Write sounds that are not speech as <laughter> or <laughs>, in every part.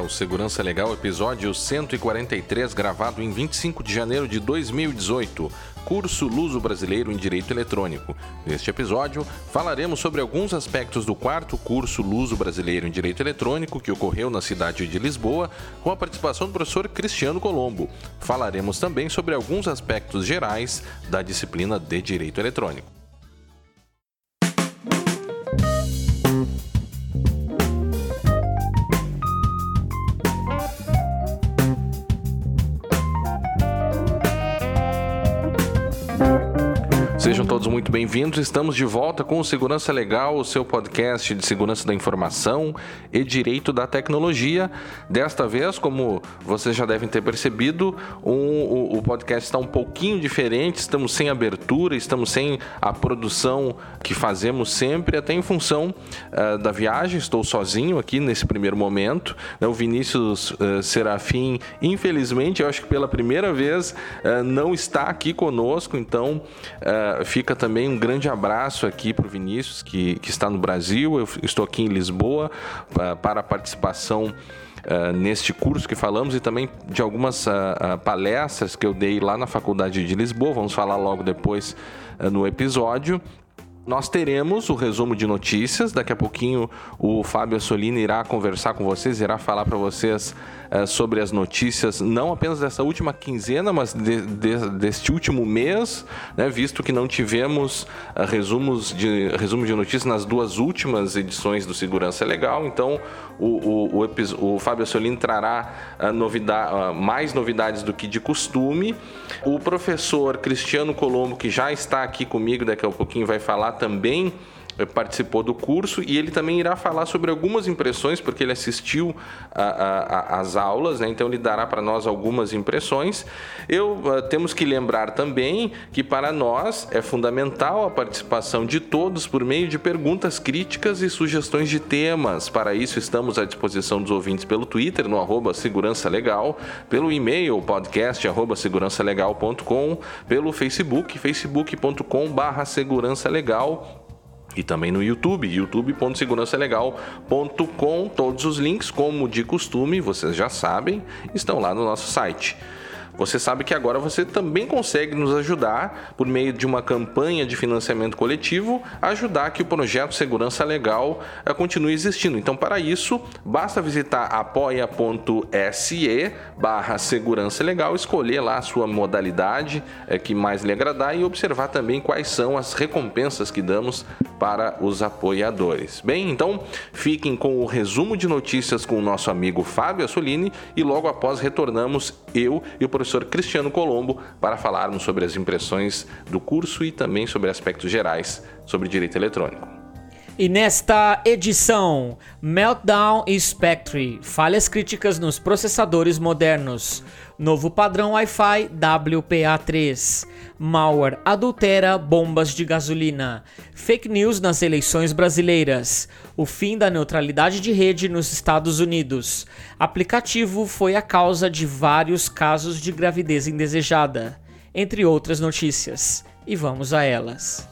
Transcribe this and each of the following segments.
o Segurança Legal, episódio 143, gravado em 25 de janeiro de 2018. Curso Luso Brasileiro em Direito Eletrônico. Neste episódio, falaremos sobre alguns aspectos do quarto curso Luso Brasileiro em Direito Eletrônico que ocorreu na cidade de Lisboa, com a participação do professor Cristiano Colombo. Falaremos também sobre alguns aspectos gerais da disciplina de Direito Eletrônico. Todos muito bem-vindos. Estamos de volta com o Segurança Legal, o seu podcast de segurança da informação e direito da tecnologia. Desta vez, como vocês já devem ter percebido, um, o, o, podcast está um pouquinho diferente. Estamos sem abertura, estamos sem a produção que fazemos sempre, até em função uh, da viagem. Estou sozinho aqui nesse primeiro momento. Né? O Vinícius uh, Serafim, infelizmente, eu acho que pela primeira vez, uh, não está aqui conosco, então fica também um grande abraço aqui para o Vinícius, que, que está no Brasil. Eu estou aqui em Lisboa para a participação Uh, neste curso que falamos e também de algumas uh, uh, palestras que eu dei lá na Faculdade de Lisboa. Vamos falar logo depois no episódio. Nós teremos o resumo de notícias. Daqui a pouquinho o Fábio Assolini irá conversar com vocês, irá falar para vocês uh, sobre as notícias, não apenas dessa última quinzena, mas de, de, deste último mês, né, visto que não tivemos uh, resumos de, resumo de notícias nas duas últimas edições do Segurança Legal. Então, o, o, o, o Fábio Assolini trará uh, novidade, mais novidades do que de costume. O professor Cristiano Colombo, que já está aqui comigo, daqui a pouquinho vai falar também participou do curso e ele também irá falar sobre algumas impressões, porque ele assistiu às aulas, né? então ele dará para nós algumas impressões. Eu uh, temos que lembrar também que para nós é fundamental a participação de todos por meio de perguntas críticas e sugestões de temas. Para isso estamos à disposição dos ouvintes pelo Twitter, no arroba Segurança Legal, pelo e-mail podcast arroba segurançalegal.com, pelo Facebook, facebook.com barra segurança legal e também no YouTube, youtube.segurançalegal.com. Todos os links, como de costume, vocês já sabem, estão lá no nosso site. Você sabe que agora você também consegue nos ajudar por meio de uma campanha de financiamento coletivo, ajudar que o projeto Segurança Legal eh, continue existindo. Então, para isso, basta visitar apoia.se barra segurança legal, escolher lá a sua modalidade é, que mais lhe agradar e observar também quais são as recompensas que damos para os apoiadores. Bem, então fiquem com o resumo de notícias com o nosso amigo Fábio Assolini e logo após retornamos eu e o professor professor Cristiano Colombo para falarmos sobre as impressões do curso e também sobre aspectos gerais sobre direito eletrônico. E nesta edição, Meltdown e Spectre, falhas críticas nos processadores modernos, novo padrão Wi-Fi WPA3, malware adultera bombas de gasolina, fake news nas eleições brasileiras, o fim da neutralidade de rede nos Estados Unidos. Aplicativo foi a causa de vários casos de gravidez indesejada, entre outras notícias. E vamos a elas.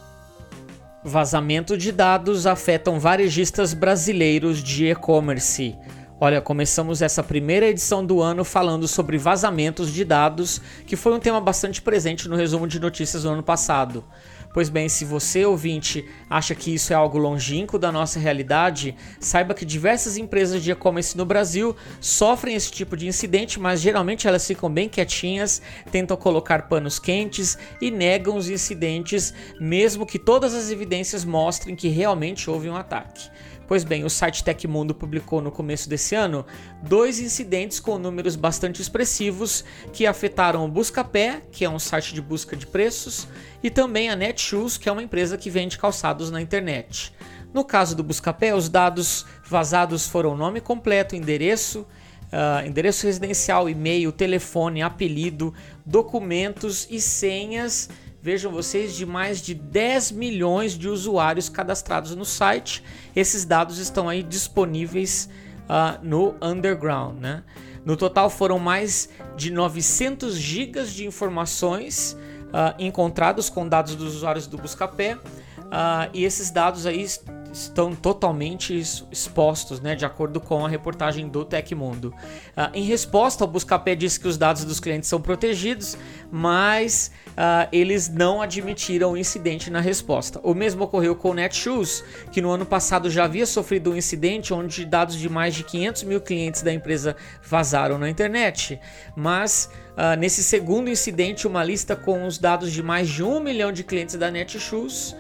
Vazamento de dados afetam varejistas brasileiros de e-commerce. Olha, começamos essa primeira edição do ano falando sobre vazamentos de dados, que foi um tema bastante presente no resumo de notícias do ano passado. Pois bem, se você, ouvinte, acha que isso é algo longínquo da nossa realidade, saiba que diversas empresas de e-commerce no Brasil sofrem esse tipo de incidente, mas geralmente elas ficam bem quietinhas, tentam colocar panos quentes e negam os incidentes, mesmo que todas as evidências mostrem que realmente houve um ataque. Pois bem, o site Tecmundo publicou no começo desse ano dois incidentes com números bastante expressivos que afetaram o Buscapé, que é um site de busca de preços, e também a Netshoes, que é uma empresa que vende calçados na internet. No caso do Buscapé, os dados vazados foram nome completo, endereço, uh, endereço residencial, e-mail, telefone, apelido, documentos e senhas Vejam vocês, de mais de 10 milhões de usuários cadastrados no site. Esses dados estão aí disponíveis uh, no Underground. Né? No total foram mais de 900 gigas de informações uh, encontrados com dados dos usuários do Buscapé. Uh, e esses dados aí estão totalmente expostos, né, de acordo com a reportagem do Tecmundo. Uh, em resposta, o Buscapé disse que os dados dos clientes são protegidos, mas uh, eles não admitiram o incidente na resposta. O mesmo ocorreu com o Netshoes, que no ano passado já havia sofrido um incidente onde dados de mais de 500 mil clientes da empresa vazaram na internet, mas Uh, nesse segundo incidente, uma lista com os dados de mais de um milhão de clientes da Netshoes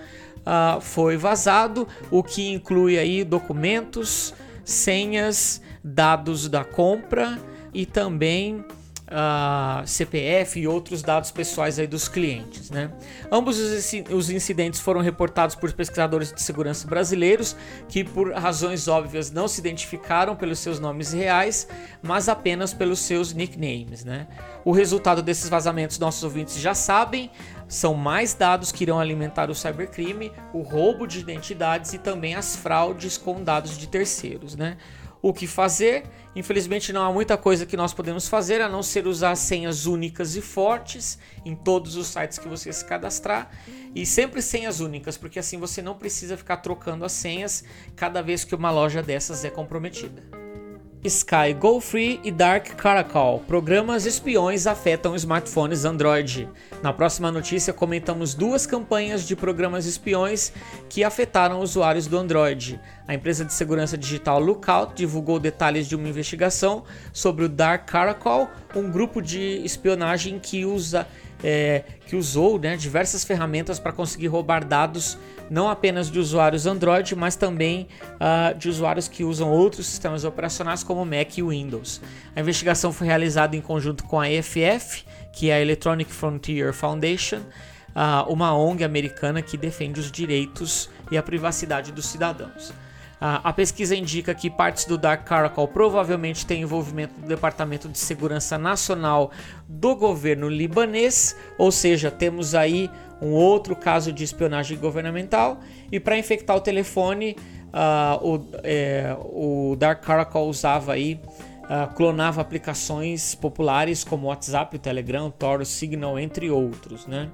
uh, foi vazado, o que inclui aí documentos, senhas, dados da compra e também uh, CPF e outros dados pessoais aí dos clientes. Né? Ambos os incidentes foram reportados por pesquisadores de segurança brasileiros que, por razões óbvias, não se identificaram pelos seus nomes reais, mas apenas pelos seus nicknames. Né? O resultado desses vazamentos, nossos ouvintes já sabem, são mais dados que irão alimentar o cybercrime, o roubo de identidades e também as fraudes com dados de terceiros, né? O que fazer? Infelizmente não há muita coisa que nós podemos fazer a não ser usar senhas únicas e fortes em todos os sites que você se cadastrar e sempre senhas únicas, porque assim você não precisa ficar trocando as senhas cada vez que uma loja dessas é comprometida. Sky Go Free e Dark Caracal. Programas espiões afetam smartphones Android. Na próxima notícia, comentamos duas campanhas de programas espiões que afetaram usuários do Android. A empresa de segurança digital Lookout divulgou detalhes de uma investigação sobre o Dark Caracal, um grupo de espionagem que usa é, que usou né, diversas ferramentas para conseguir roubar dados não apenas de usuários Android, mas também uh, de usuários que usam outros sistemas operacionais como Mac e Windows. A investigação foi realizada em conjunto com a EFF, que é a Electronic Frontier Foundation, uh, uma ONG americana que defende os direitos e a privacidade dos cidadãos. A pesquisa indica que partes do Dark Caracal provavelmente têm envolvimento do Departamento de Segurança Nacional do governo libanês, ou seja, temos aí um outro caso de espionagem governamental. E para infectar o telefone, uh, o, é, o, Dark Caracal usava aí, uh, clonava aplicações populares como WhatsApp, o Telegram, o Tor, o Signal, entre outros, né?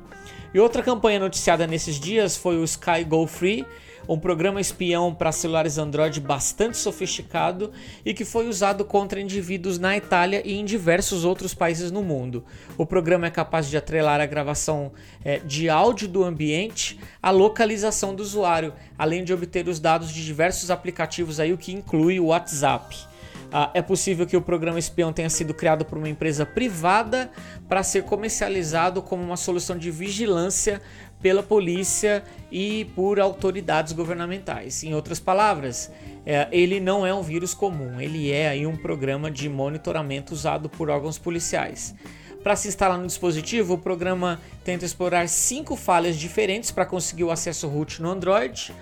E outra campanha noticiada nesses dias foi o Sky Go Free, um programa espião para celulares Android bastante sofisticado e que foi usado contra indivíduos na Itália e em diversos outros países no mundo. O programa é capaz de atrelar a gravação é, de áudio do ambiente à localização do usuário, além de obter os dados de diversos aplicativos aí, o que inclui o WhatsApp. Ah, é possível que o programa espião tenha sido criado por uma empresa privada para ser comercializado como uma solução de vigilância pela polícia e por autoridades governamentais. Em outras palavras, é, ele não é um vírus comum, ele é aí um programa de monitoramento usado por órgãos policiais. Para se instalar no dispositivo, o programa tenta explorar cinco falhas diferentes para conseguir o acesso root no Android.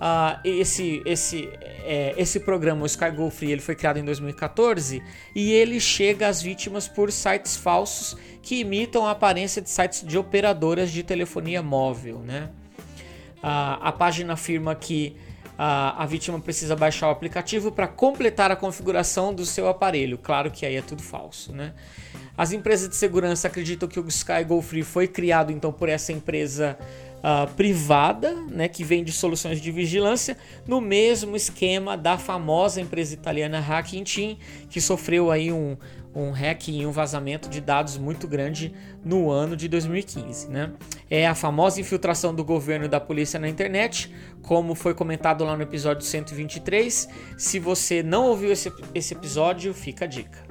Uh, esse, esse, é, esse programa, o SkyGo Free, ele foi criado em 2014 e ele chega às vítimas por sites falsos que imitam a aparência de sites de operadoras de telefonia móvel. Né? Uh, a página afirma que uh, a vítima precisa baixar o aplicativo para completar a configuração do seu aparelho. Claro que aí é tudo falso. Né? As empresas de segurança acreditam que o SkyGo Free foi criado então por essa empresa uh, privada, né, que vende soluções de vigilância, no mesmo esquema da famosa empresa italiana Hacking Team, que sofreu aí um, um e um vazamento de dados muito grande no ano de 2015. Né? É a famosa infiltração do governo e da polícia na internet, como foi comentado lá no episódio 123. Se você não ouviu esse, esse episódio, fica a dica.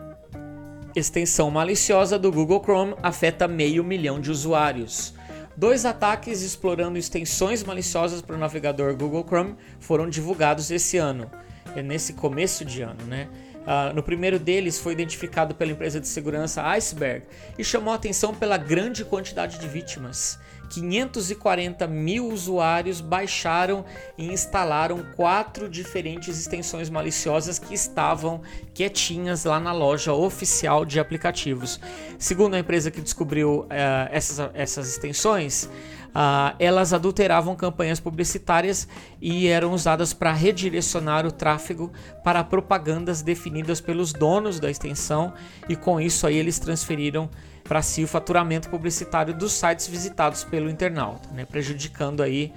Extensão maliciosa do Google Chrome afeta meio milhão de usuários. Dois ataques explorando extensões maliciosas para o navegador Google Chrome foram divulgados esse ano, é nesse começo de ano, né? Uh, no primeiro deles foi identificado pela empresa de segurança Iceberg e chamou atenção pela grande quantidade de vítimas. 540 mil usuários baixaram e instalaram quatro diferentes extensões maliciosas que estavam quietinhas lá na loja oficial de aplicativos. Segundo a empresa que descobriu uh, essas, essas extensões, uh, elas adulteravam campanhas publicitárias e eram usadas para redirecionar o tráfego para propagandas definidas pelos donos da extensão e com isso aí eles transferiram para si o faturamento publicitário dos sites visitados pelo internauta, né, prejudicando aí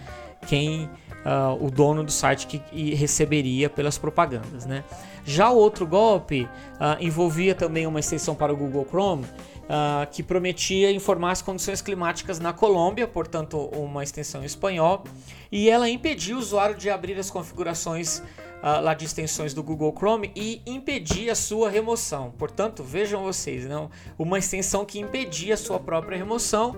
quem uh, o dono do site que receberia pelas propagandas. Né? Já o outro golpe uh, envolvia também uma extensão para o Google Chrome. Uh, que prometia informar as condições climáticas na Colômbia, portanto, uma extensão em espanhol, e ela impedia o usuário de abrir as configurações uh, lá de extensões do Google Chrome e impedia a sua remoção. Portanto, vejam vocês, não, uma extensão que impedia a sua própria remoção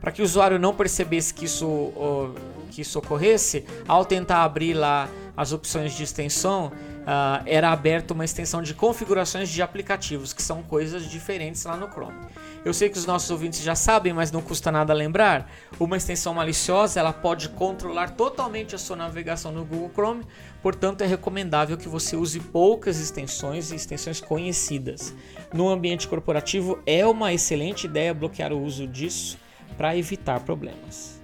para que o usuário não percebesse que isso, uh, que isso ocorresse, ao tentar abrir lá as opções de extensão, uh, era aberta uma extensão de configurações de aplicativos, que são coisas diferentes lá no Chrome. Eu sei que os nossos ouvintes já sabem, mas não custa nada lembrar. Uma extensão maliciosa ela pode controlar totalmente a sua navegação no Google Chrome, portanto é recomendável que você use poucas extensões e extensões conhecidas. No ambiente corporativo é uma excelente ideia bloquear o uso disso para evitar problemas.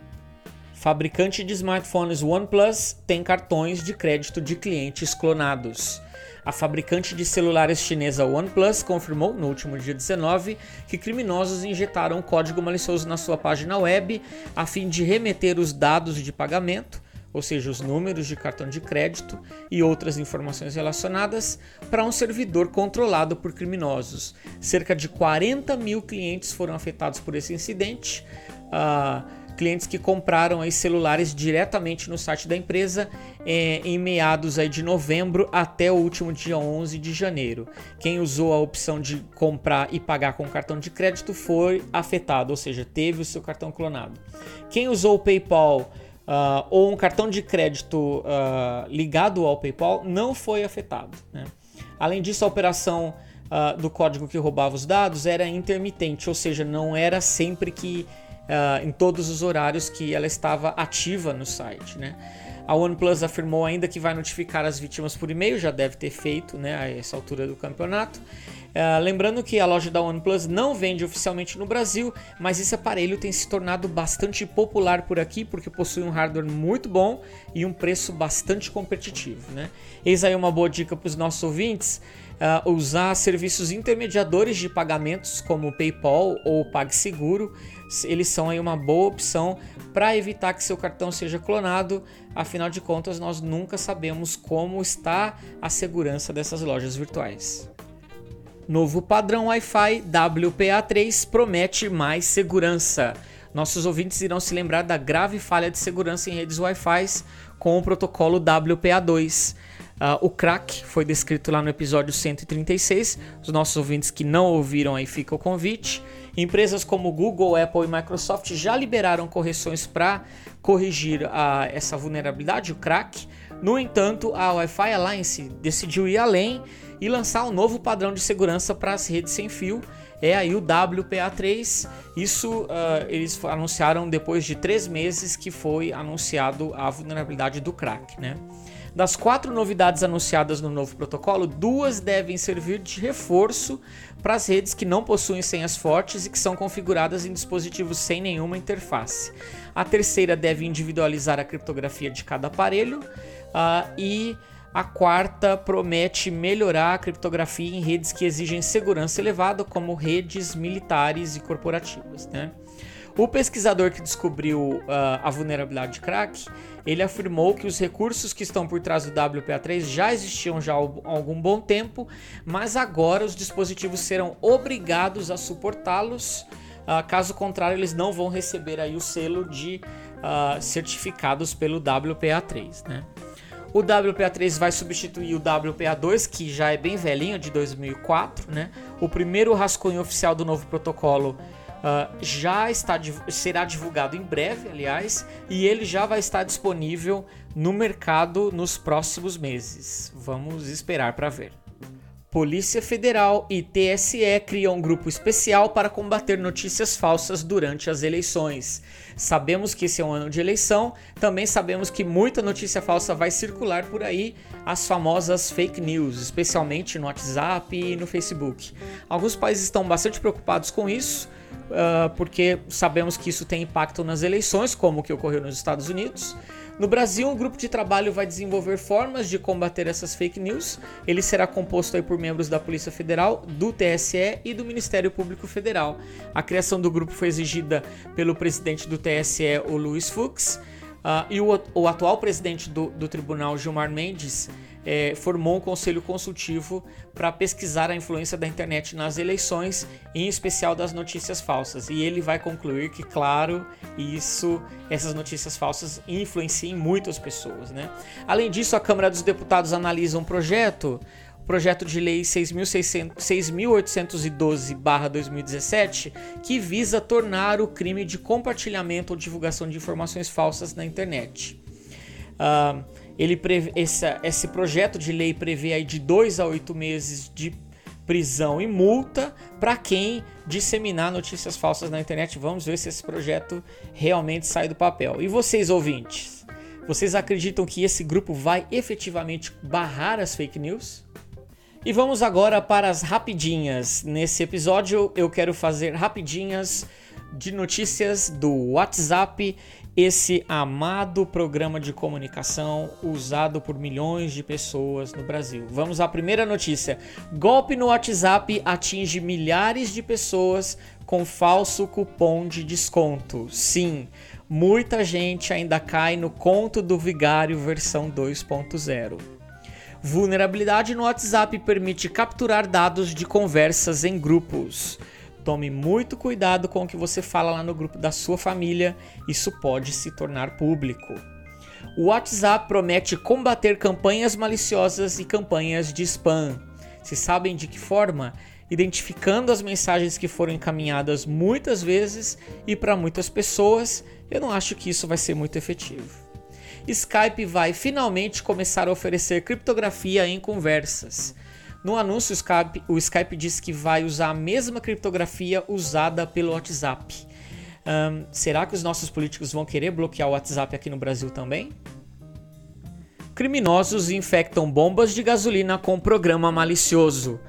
Fabricante de smartphones OnePlus tem cartões de crédito de clientes clonados. A fabricante de celulares chinesa OnePlus confirmou no último dia 19 que criminosos injetaram um código malicioso na sua página web a fim de remeter os dados de pagamento, ou seja, os números de cartão de crédito e outras informações relacionadas, para um servidor controlado por criminosos. Cerca de 40 mil clientes foram afetados por esse incidente. Uh, clientes que compraram aí celulares diretamente no site da empresa é, em meados aí de novembro até o último dia 11 de janeiro. Quem usou a opção de comprar e pagar com cartão de crédito foi afetado, ou seja, teve o seu cartão clonado. Quem usou o PayPal Uh, ou um cartão de crédito uh, ligado ao PayPal não foi afetado. Né? Além disso, a operação uh, do código que roubava os dados era intermitente, ou seja, não era sempre que em todos os horários que ela estava ativa no site. Né? A OnePlus afirmou ainda que vai notificar as vítimas por e-mail, já deve ter feito né, a essa altura do campeonato. Uh, lembrando que a loja da OnePlus não vende oficialmente no Brasil, mas esse aparelho tem se tornado bastante popular por aqui porque possui um hardware muito bom e um preço bastante competitivo. Né? Eis aí uma boa dica para os nossos ouvintes. Uh, usar serviços intermediadores de pagamentos como PayPal ou PagSeguro eles são aí uma boa opção para evitar que seu cartão seja clonado. Afinal de contas, nós nunca sabemos como está a segurança dessas lojas virtuais. Novo padrão Wi-Fi WPA3 promete mais segurança. Nossos ouvintes irão se lembrar da grave falha de segurança em redes Wi-Fi com o protocolo WPA2. Uh, o crack foi descrito lá no episódio 136. Os nossos ouvintes que não ouviram aí fica o convite. Empresas como Google, Apple e Microsoft já liberaram correções para corrigir a, essa vulnerabilidade, o crack. No entanto, a Wi-Fi Alliance decidiu ir além e lançar um novo padrão de segurança para as redes sem fio. É aí o WPA3. Isso uh, eles anunciaram depois de três meses que foi anunciado a vulnerabilidade do crack, né? Das quatro novidades anunciadas no novo protocolo, duas devem servir de reforço para as redes que não possuem senhas fortes e que são configuradas em dispositivos sem nenhuma interface. A terceira deve individualizar a criptografia de cada aparelho uh, e a quarta promete melhorar a criptografia em redes que exigem segurança elevada, como redes militares e corporativas. Né? O pesquisador que descobriu uh, a vulnerabilidade de crack, ele afirmou que os recursos que estão por trás do WPA3 já existiam já há algum bom tempo, mas agora os dispositivos serão obrigados a suportá-los. Uh, caso contrário, eles não vão receber aí o selo de uh, certificados pelo WPA3, né? O WPA3 vai substituir o WPA2, que já é bem velhinho, de 2004, né? O primeiro rascunho oficial do novo protocolo Uh, já está, será divulgado em breve, aliás, e ele já vai estar disponível no mercado nos próximos meses. Vamos esperar para ver. Polícia Federal e TSE criam um grupo especial para combater notícias falsas durante as eleições. Sabemos que esse é um ano de eleição, também sabemos que muita notícia falsa vai circular por aí, as famosas fake news, especialmente no WhatsApp e no Facebook. Alguns países estão bastante preocupados com isso uh, porque sabemos que isso tem impacto nas eleições, como o que ocorreu nos Estados Unidos. No Brasil, um grupo de trabalho vai desenvolver formas de combater essas fake news. Ele será composto aí por membros da Polícia Federal, do TSE e do Ministério Público Federal. A criação do grupo foi exigida pelo presidente do TSE, o Luiz Fux. Uh, e o, o, atual presidente do, do tribunal, Gilmar Mendes, é, formou um conselho consultivo para pesquisar a influência da internet nas eleições, em especial das notícias falsas. E ele vai concluir que, claro, isso, essas notícias falsas influenciam muitas pessoas. Né? Além disso, a Câmara dos Deputados analisa um projeto projeto de lei 6.812-2017, que visa tornar o crime de compartilhamento ou divulgação de informações falsas na internet. Uh, ele prevê, esse, esse projeto de lei prevê aí de 2 a 8 meses de prisão e multa para quem disseminar notícias falsas na internet. Vamos ver se esse projeto realmente sai do papel. E vocês, ouvintes? Vocês acreditam que esse grupo vai efetivamente barrar as fake news? E vamos agora para as rapidinhas. Nesse episódio eu quero fazer rapidinhas de notícias do WhatsApp, esse amado programa de comunicação usado por milhões de pessoas no Brasil. Vamos à primeira notícia: golpe no WhatsApp atinge milhares de pessoas com falso cupom de desconto. Sim, muita gente ainda cai no conto do vigário versão 2.0. Vulnerabilidade no WhatsApp permite capturar dados de conversas em grupos. Tome muito cuidado com o que você fala lá no grupo da sua família, isso pode se tornar público. O WhatsApp promete combater campanhas maliciosas e campanhas de spam. Se sabem de que forma? Identificando as mensagens que foram encaminhadas muitas vezes e para muitas pessoas, eu não acho que isso vai ser muito efetivo. Skype vai finalmente começar a oferecer criptografia em conversas. No anúncio, o Skype, o Skype diz que vai usar a mesma criptografia usada pelo WhatsApp. Um, será que os nossos políticos vão querer bloquear o WhatsApp aqui no Brasil também? Criminosos infectam bombas de gasolina com programa malicioso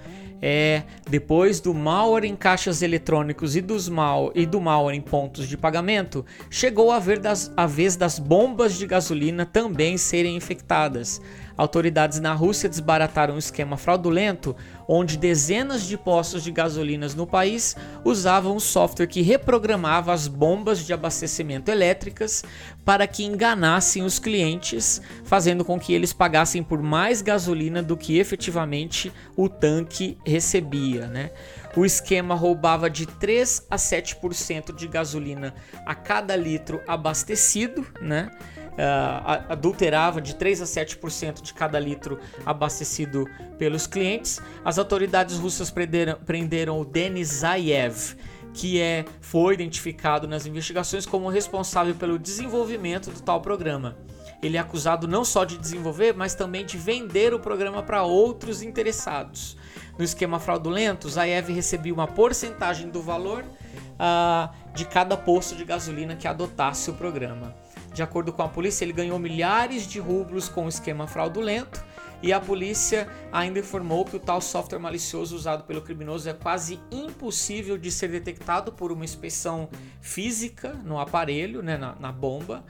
é depois do malware em caixas eletrônicos e, dos mal, e do malware em pontos de pagamento, chegou a, das, a vez das bombas de gasolina também serem infectadas. Autoridades na Rússia desbarataram um esquema fraudulento onde dezenas de postos de gasolinas no país usavam um software que reprogramava as bombas de abastecimento elétricas para que enganassem os clientes, fazendo com que eles pagassem por mais gasolina do que efetivamente o tanque recebia, né? O esquema roubava de 3 a 7% de gasolina a cada litro abastecido, né? Uh, adulterava de 3 a 7% de cada litro abastecido pelos clientes. As autoridades russas prenderam, prenderam o Denis Zayev, que é, foi identificado nas investigações como responsável pelo desenvolvimento do tal programa. Ele é acusado não só de desenvolver, mas também de vender o programa para outros interessados. No esquema fraudulento, Zayev recebia uma porcentagem do valor uh, de cada posto de gasolina que adotasse o programa. De acordo com a polícia, ele ganhou milhares de rublos com o esquema fraudulento e a polícia ainda informou que o tal software malicioso usado pelo criminoso é quase impossível de ser detectado por uma inspeção física no aparelho, né, na, na bomba,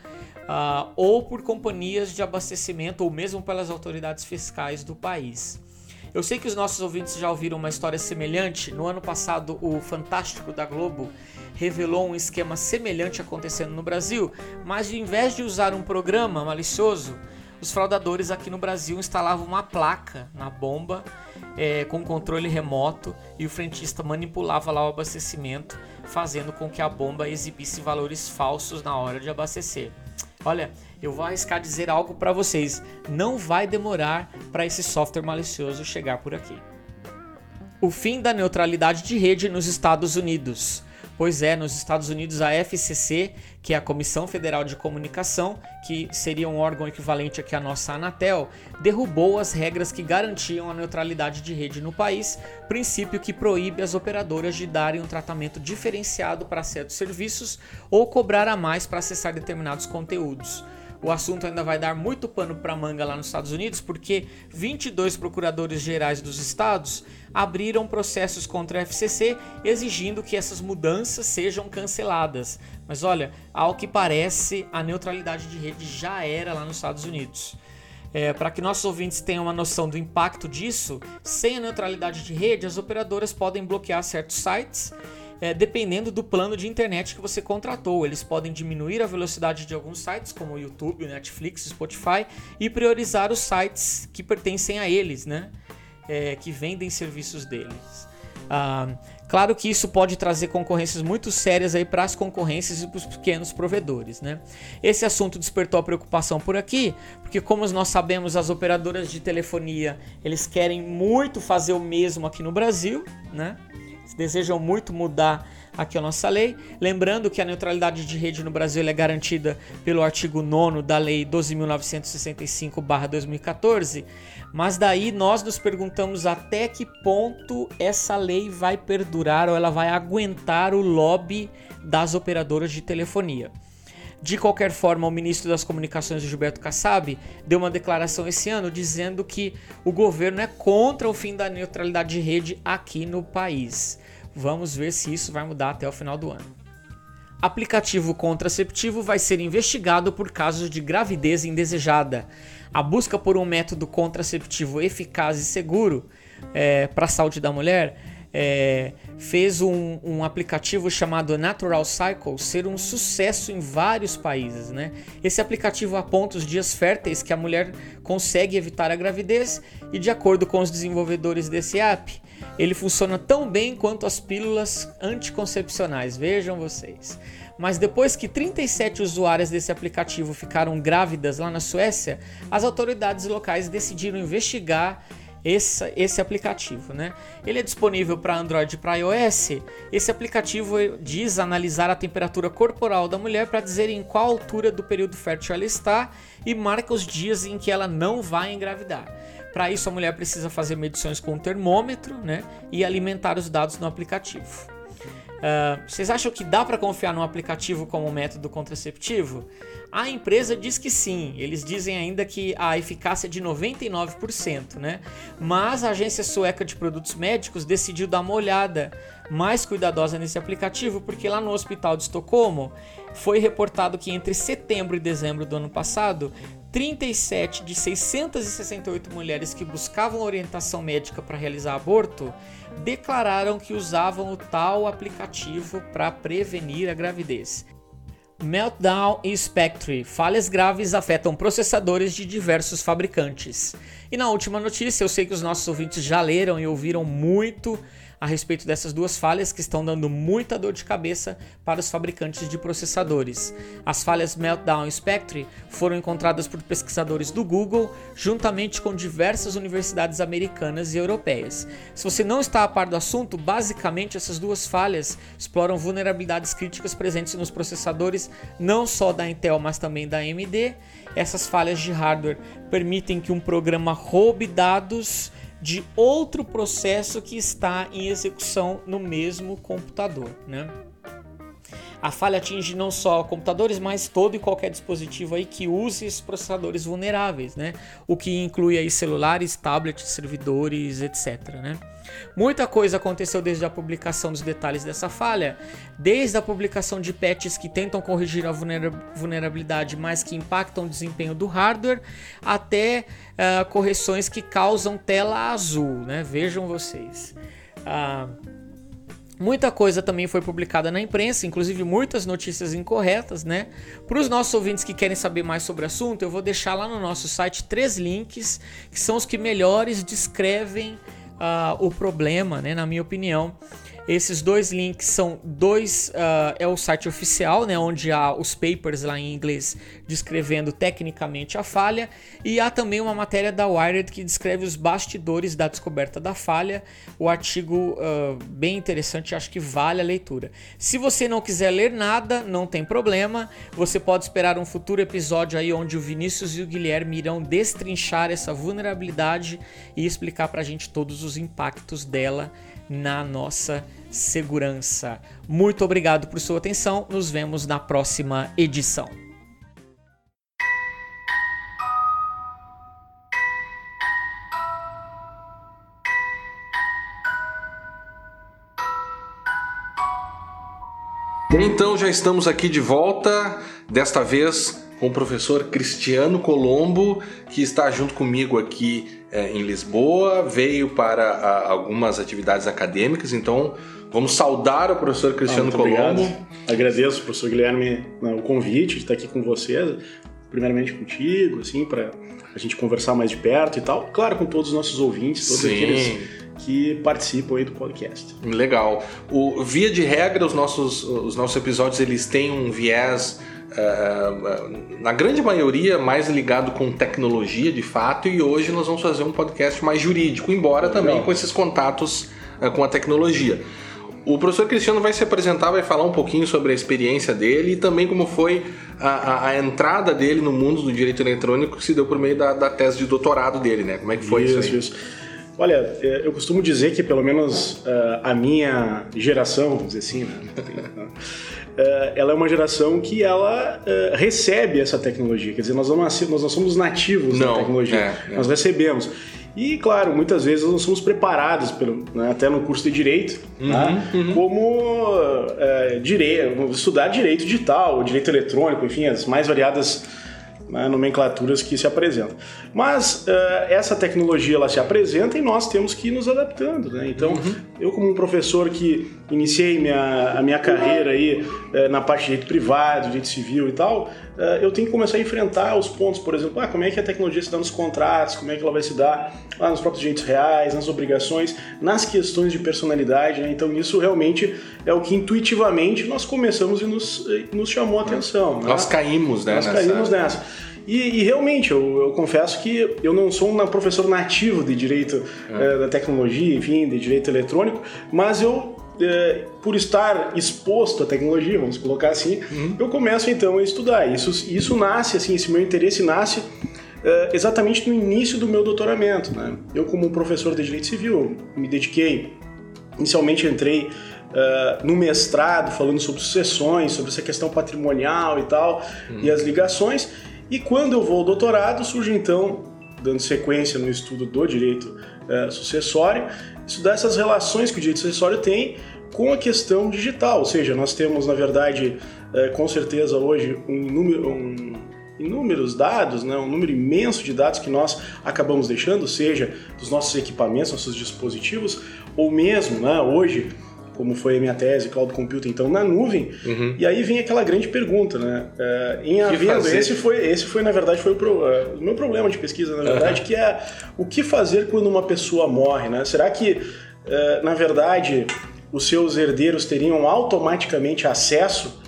uh, ou por companhias de abastecimento ou mesmo pelas autoridades fiscais do país. Eu sei que os nossos ouvintes já ouviram uma história semelhante. No ano passado, o Fantástico da Globo revelou um esquema semelhante acontecendo no Brasil, mas ao invés de usar um programa malicioso, os fraudadores aqui no Brasil instalavam uma placa na bomba é, com controle remoto e o frentista manipulava lá o abastecimento, fazendo com que a bomba exibisse valores falsos na hora de abastecer. Olha, eu vou arriscar dizer algo para vocês: não vai demorar para esse software malicioso chegar por aqui. O fim da neutralidade de rede nos Estados Unidos. Pois é, nos Estados Unidos a FCC, que é a Comissão Federal de Comunicação, que seria um órgão equivalente aqui à nossa Anatel, derrubou as regras que garantiam a neutralidade de rede no país, princípio que proíbe as operadoras de darem um tratamento diferenciado para certos serviços ou cobrar a mais para acessar determinados conteúdos. O assunto ainda vai dar muito pano para manga lá nos Estados Unidos, porque 22 procuradores gerais dos estados abriram processos contra a FCC exigindo que essas mudanças sejam canceladas. Mas olha, ao que parece, a neutralidade de rede já era lá nos Estados Unidos. É, para que nossos ouvintes tenham uma noção do impacto disso, sem a neutralidade de rede, as operadoras podem bloquear certos sites é, dependendo do plano de internet que você contratou. Eles podem diminuir a velocidade de alguns sites, como o YouTube, Netflix, Spotify, e priorizar os sites que pertencem a eles, né? É, que vendem serviços deles. Ah, claro que isso pode trazer concorrências muito sérias aí para as concorrências e para os pequenos provedores, né? Esse assunto despertou a preocupação por aqui, porque como nós sabemos, as operadoras de telefonia eles querem muito fazer o mesmo aqui no Brasil, né? Desejam muito mudar aqui a nossa lei. Lembrando que a neutralidade de rede no Brasil é garantida pelo artigo 9 da Lei 12.965-2014, mas daí nós nos perguntamos até que ponto essa lei vai perdurar ou ela vai aguentar o lobby das operadoras de telefonia. De qualquer forma, o ministro das Comunicações, Gilberto Kassab, deu uma declaração esse ano dizendo que o governo é contra o fim da neutralidade de rede aqui no país. Vamos ver se isso vai mudar até o final do ano. Aplicativo contraceptivo vai ser investigado por casos de gravidez indesejada. A busca por um método contraceptivo eficaz e seguro é, para a saúde da mulher é, fez um, um, aplicativo chamado Natural Cycle ser um sucesso em vários países. Né? Esse aplicativo aponta os dias férteis que a mulher consegue evitar a gravidez e, de acordo com os desenvolvedores desse app, ele funciona tão bem quanto as pílulas anticoncepcionais. Vejam vocês. Mas depois que 37 usuárias desse aplicativo ficaram grávidas lá na Suécia, as autoridades locais decidiram investigar esse, esse aplicativo, né? Ele é disponível para Android e para iOS. Esse aplicativo diz analisar a temperatura corporal da mulher para dizer em qual altura do período fértil ela está e marca os dias em que ela não vai engravidar. Para isso, a mulher precisa fazer medições com o termômetro né, e alimentar os dados no aplicativo. Uh, vocês acham que dá para confiar num aplicativo como método contraceptivo? A empresa diz que sim, eles dizem ainda que a eficácia é de 99%, né? Mas a agência sueca de produtos médicos decidiu dar uma olhada mais cuidadosa nesse aplicativo, porque lá no hospital de Estocolmo foi reportado que entre setembro e dezembro do ano passado, 37 de 668 mulheres que buscavam orientação médica para realizar aborto declararam que usavam o tal aplicativo para prevenir a gravidez. Meltdown e Spectre. Falhas graves afetam processadores de diversos fabricantes. E na última notícia, eu sei que os nossos ouvintes já leram e ouviram muito a respeito dessas duas falhas que estão dando muita dor de cabeça para os fabricantes de processadores. As falhas Meltdown e Spectre foram encontradas por pesquisadores do Google, juntamente com diversas universidades americanas e europeias. Se você não está a par do assunto, basicamente essas duas falhas exploram vulnerabilidades críticas presentes nos processadores não só da Intel, mas também da AMD. Essas falhas de hardware permitem que um programa roube dados de outro processo que está em execução no mesmo computador. Né? A falha atinge não só computadores, mas todo e qualquer dispositivo aí que use esses processadores vulneráveis, né? O que inclui aí celulares, tablets, servidores, etc. Né? Muita coisa aconteceu desde a publicação dos detalhes dessa falha, desde a publicação de patches que tentam corrigir a vulnerabilidade, mas que impactam o desempenho do hardware, até uh, correções que causam tela azul, né? Vejam vocês. Uh, Muita coisa também foi publicada na imprensa, inclusive muitas notícias incorretas, né? Para os nossos ouvintes que querem saber mais sobre o assunto, eu vou deixar lá no nosso site três links que são os que melhores descrevem uh, o problema, né, na minha opinião. Esses dois links são dois. Uh, é o site oficial, né, onde há os papers lá em inglês descrevendo tecnicamente a falha, e há também uma matéria da Wired que descreve os bastidores da descoberta da falha. O artigo uh, bem interessante, acho que vale a leitura. Se você não quiser ler nada, não tem problema. Você pode esperar um futuro episódio aí onde o Vinícius e o Guilherme irão destrinchar essa vulnerabilidade e explicar pra gente todos os impactos dela na nossa segurança. Muito obrigado por sua atenção. Nos vemos na próxima edição. Então já estamos aqui de volta, desta vez com o professor Cristiano Colombo, que está junto comigo aqui é, em Lisboa, veio para a, algumas atividades acadêmicas, então Vamos saudar o professor Cristiano ah, Colombo. Obrigado. Agradeço, professor Guilherme, né, o convite de estar aqui com você, primeiramente contigo, assim, para a gente conversar mais de perto e tal. Claro, com todos os nossos ouvintes, todos Sim. aqueles que participam aí do podcast. Legal. O, via de regra, os nossos, os nossos episódios eles têm um viés Uh, na grande maioria mais ligado com tecnologia de fato e hoje nós vamos fazer um podcast mais jurídico, embora Legal. também com esses contatos uh, com a tecnologia. O professor Cristiano vai se apresentar, vai falar um pouquinho sobre a experiência dele e também como foi a, a, a entrada dele no mundo do direito eletrônico que se deu por meio da, da, tese de doutorado dele, né? Como é que foi isso? Isso, isso. Olha, é, eu costumo dizer que pelo menos uh, a minha geração, vamos dizer assim, né? Uh, ela é uma geração que ela uh, recebe essa tecnologia. Quer dizer, nós não, nós não somos nativos não, da tecnologia, é, é. nós recebemos. E, claro, muitas vezes nós somos preparados, pelo, né, até no curso de Direito, uhum, tá? uhum. como é, direito, estudar Direito Digital, Direito Eletrônico, enfim, as mais variadas né, nomenclaturas que se apresentam. Mas uh, essa tecnologia ela se apresenta e nós temos que ir nos adaptando. Né? Então, uhum. eu como um professor que iniciei minha, a minha carreira aí uh, na parte de direito privado, direito civil e tal, uh, eu tenho que começar a enfrentar os pontos, por exemplo, ah, como é que a tecnologia se dá nos contratos, como é que ela vai se dar lá nos próprios direitos reais, nas obrigações, nas questões de personalidade. Né? Então, isso realmente é o que intuitivamente nós começamos e nos, nos chamou a atenção. Né? Nós caímos né, Nós nessa... caímos nessa. E, e realmente, eu, eu, confesso que eu não sou um professor nativo de direito é. da tecnologia, enfim, de direito eletrônico, mas eu é, por estar exposto à tecnologia, vamos colocar assim, uhum. eu começo então a estudar. Isso, isso nasce, assim, esse meu interesse nasce é, exatamente no início do meu doutoramento. Né? Eu, como professor de direito civil, me dediquei, inicialmente entrei uh, no mestrado falando sobre sucessões, sobre essa questão patrimonial e tal, uhum. e as ligações. E quando eu vou ao doutorado, surge então, dando sequência no estudo do direito é, sucessório, estudar essas relações que o direito sucessório tem com a questão digital. Ou seja, nós temos, na verdade, é, com certeza hoje, um número. Um, inúmeros dados, né, um número imenso de dados que nós acabamos deixando, seja dos nossos equipamentos, nossos dispositivos, ou mesmo, né, hoje, como foi a minha tese, Cloud Computing, então na nuvem. Uhum. E aí vem aquela grande pergunta, né? Uh, em havendo, esse foi, esse foi na verdade foi o, pro, uh, o meu problema de pesquisa, na verdade, uhum. que é o que fazer quando uma pessoa morre, né? Será que uh, na verdade os seus herdeiros teriam automaticamente acesso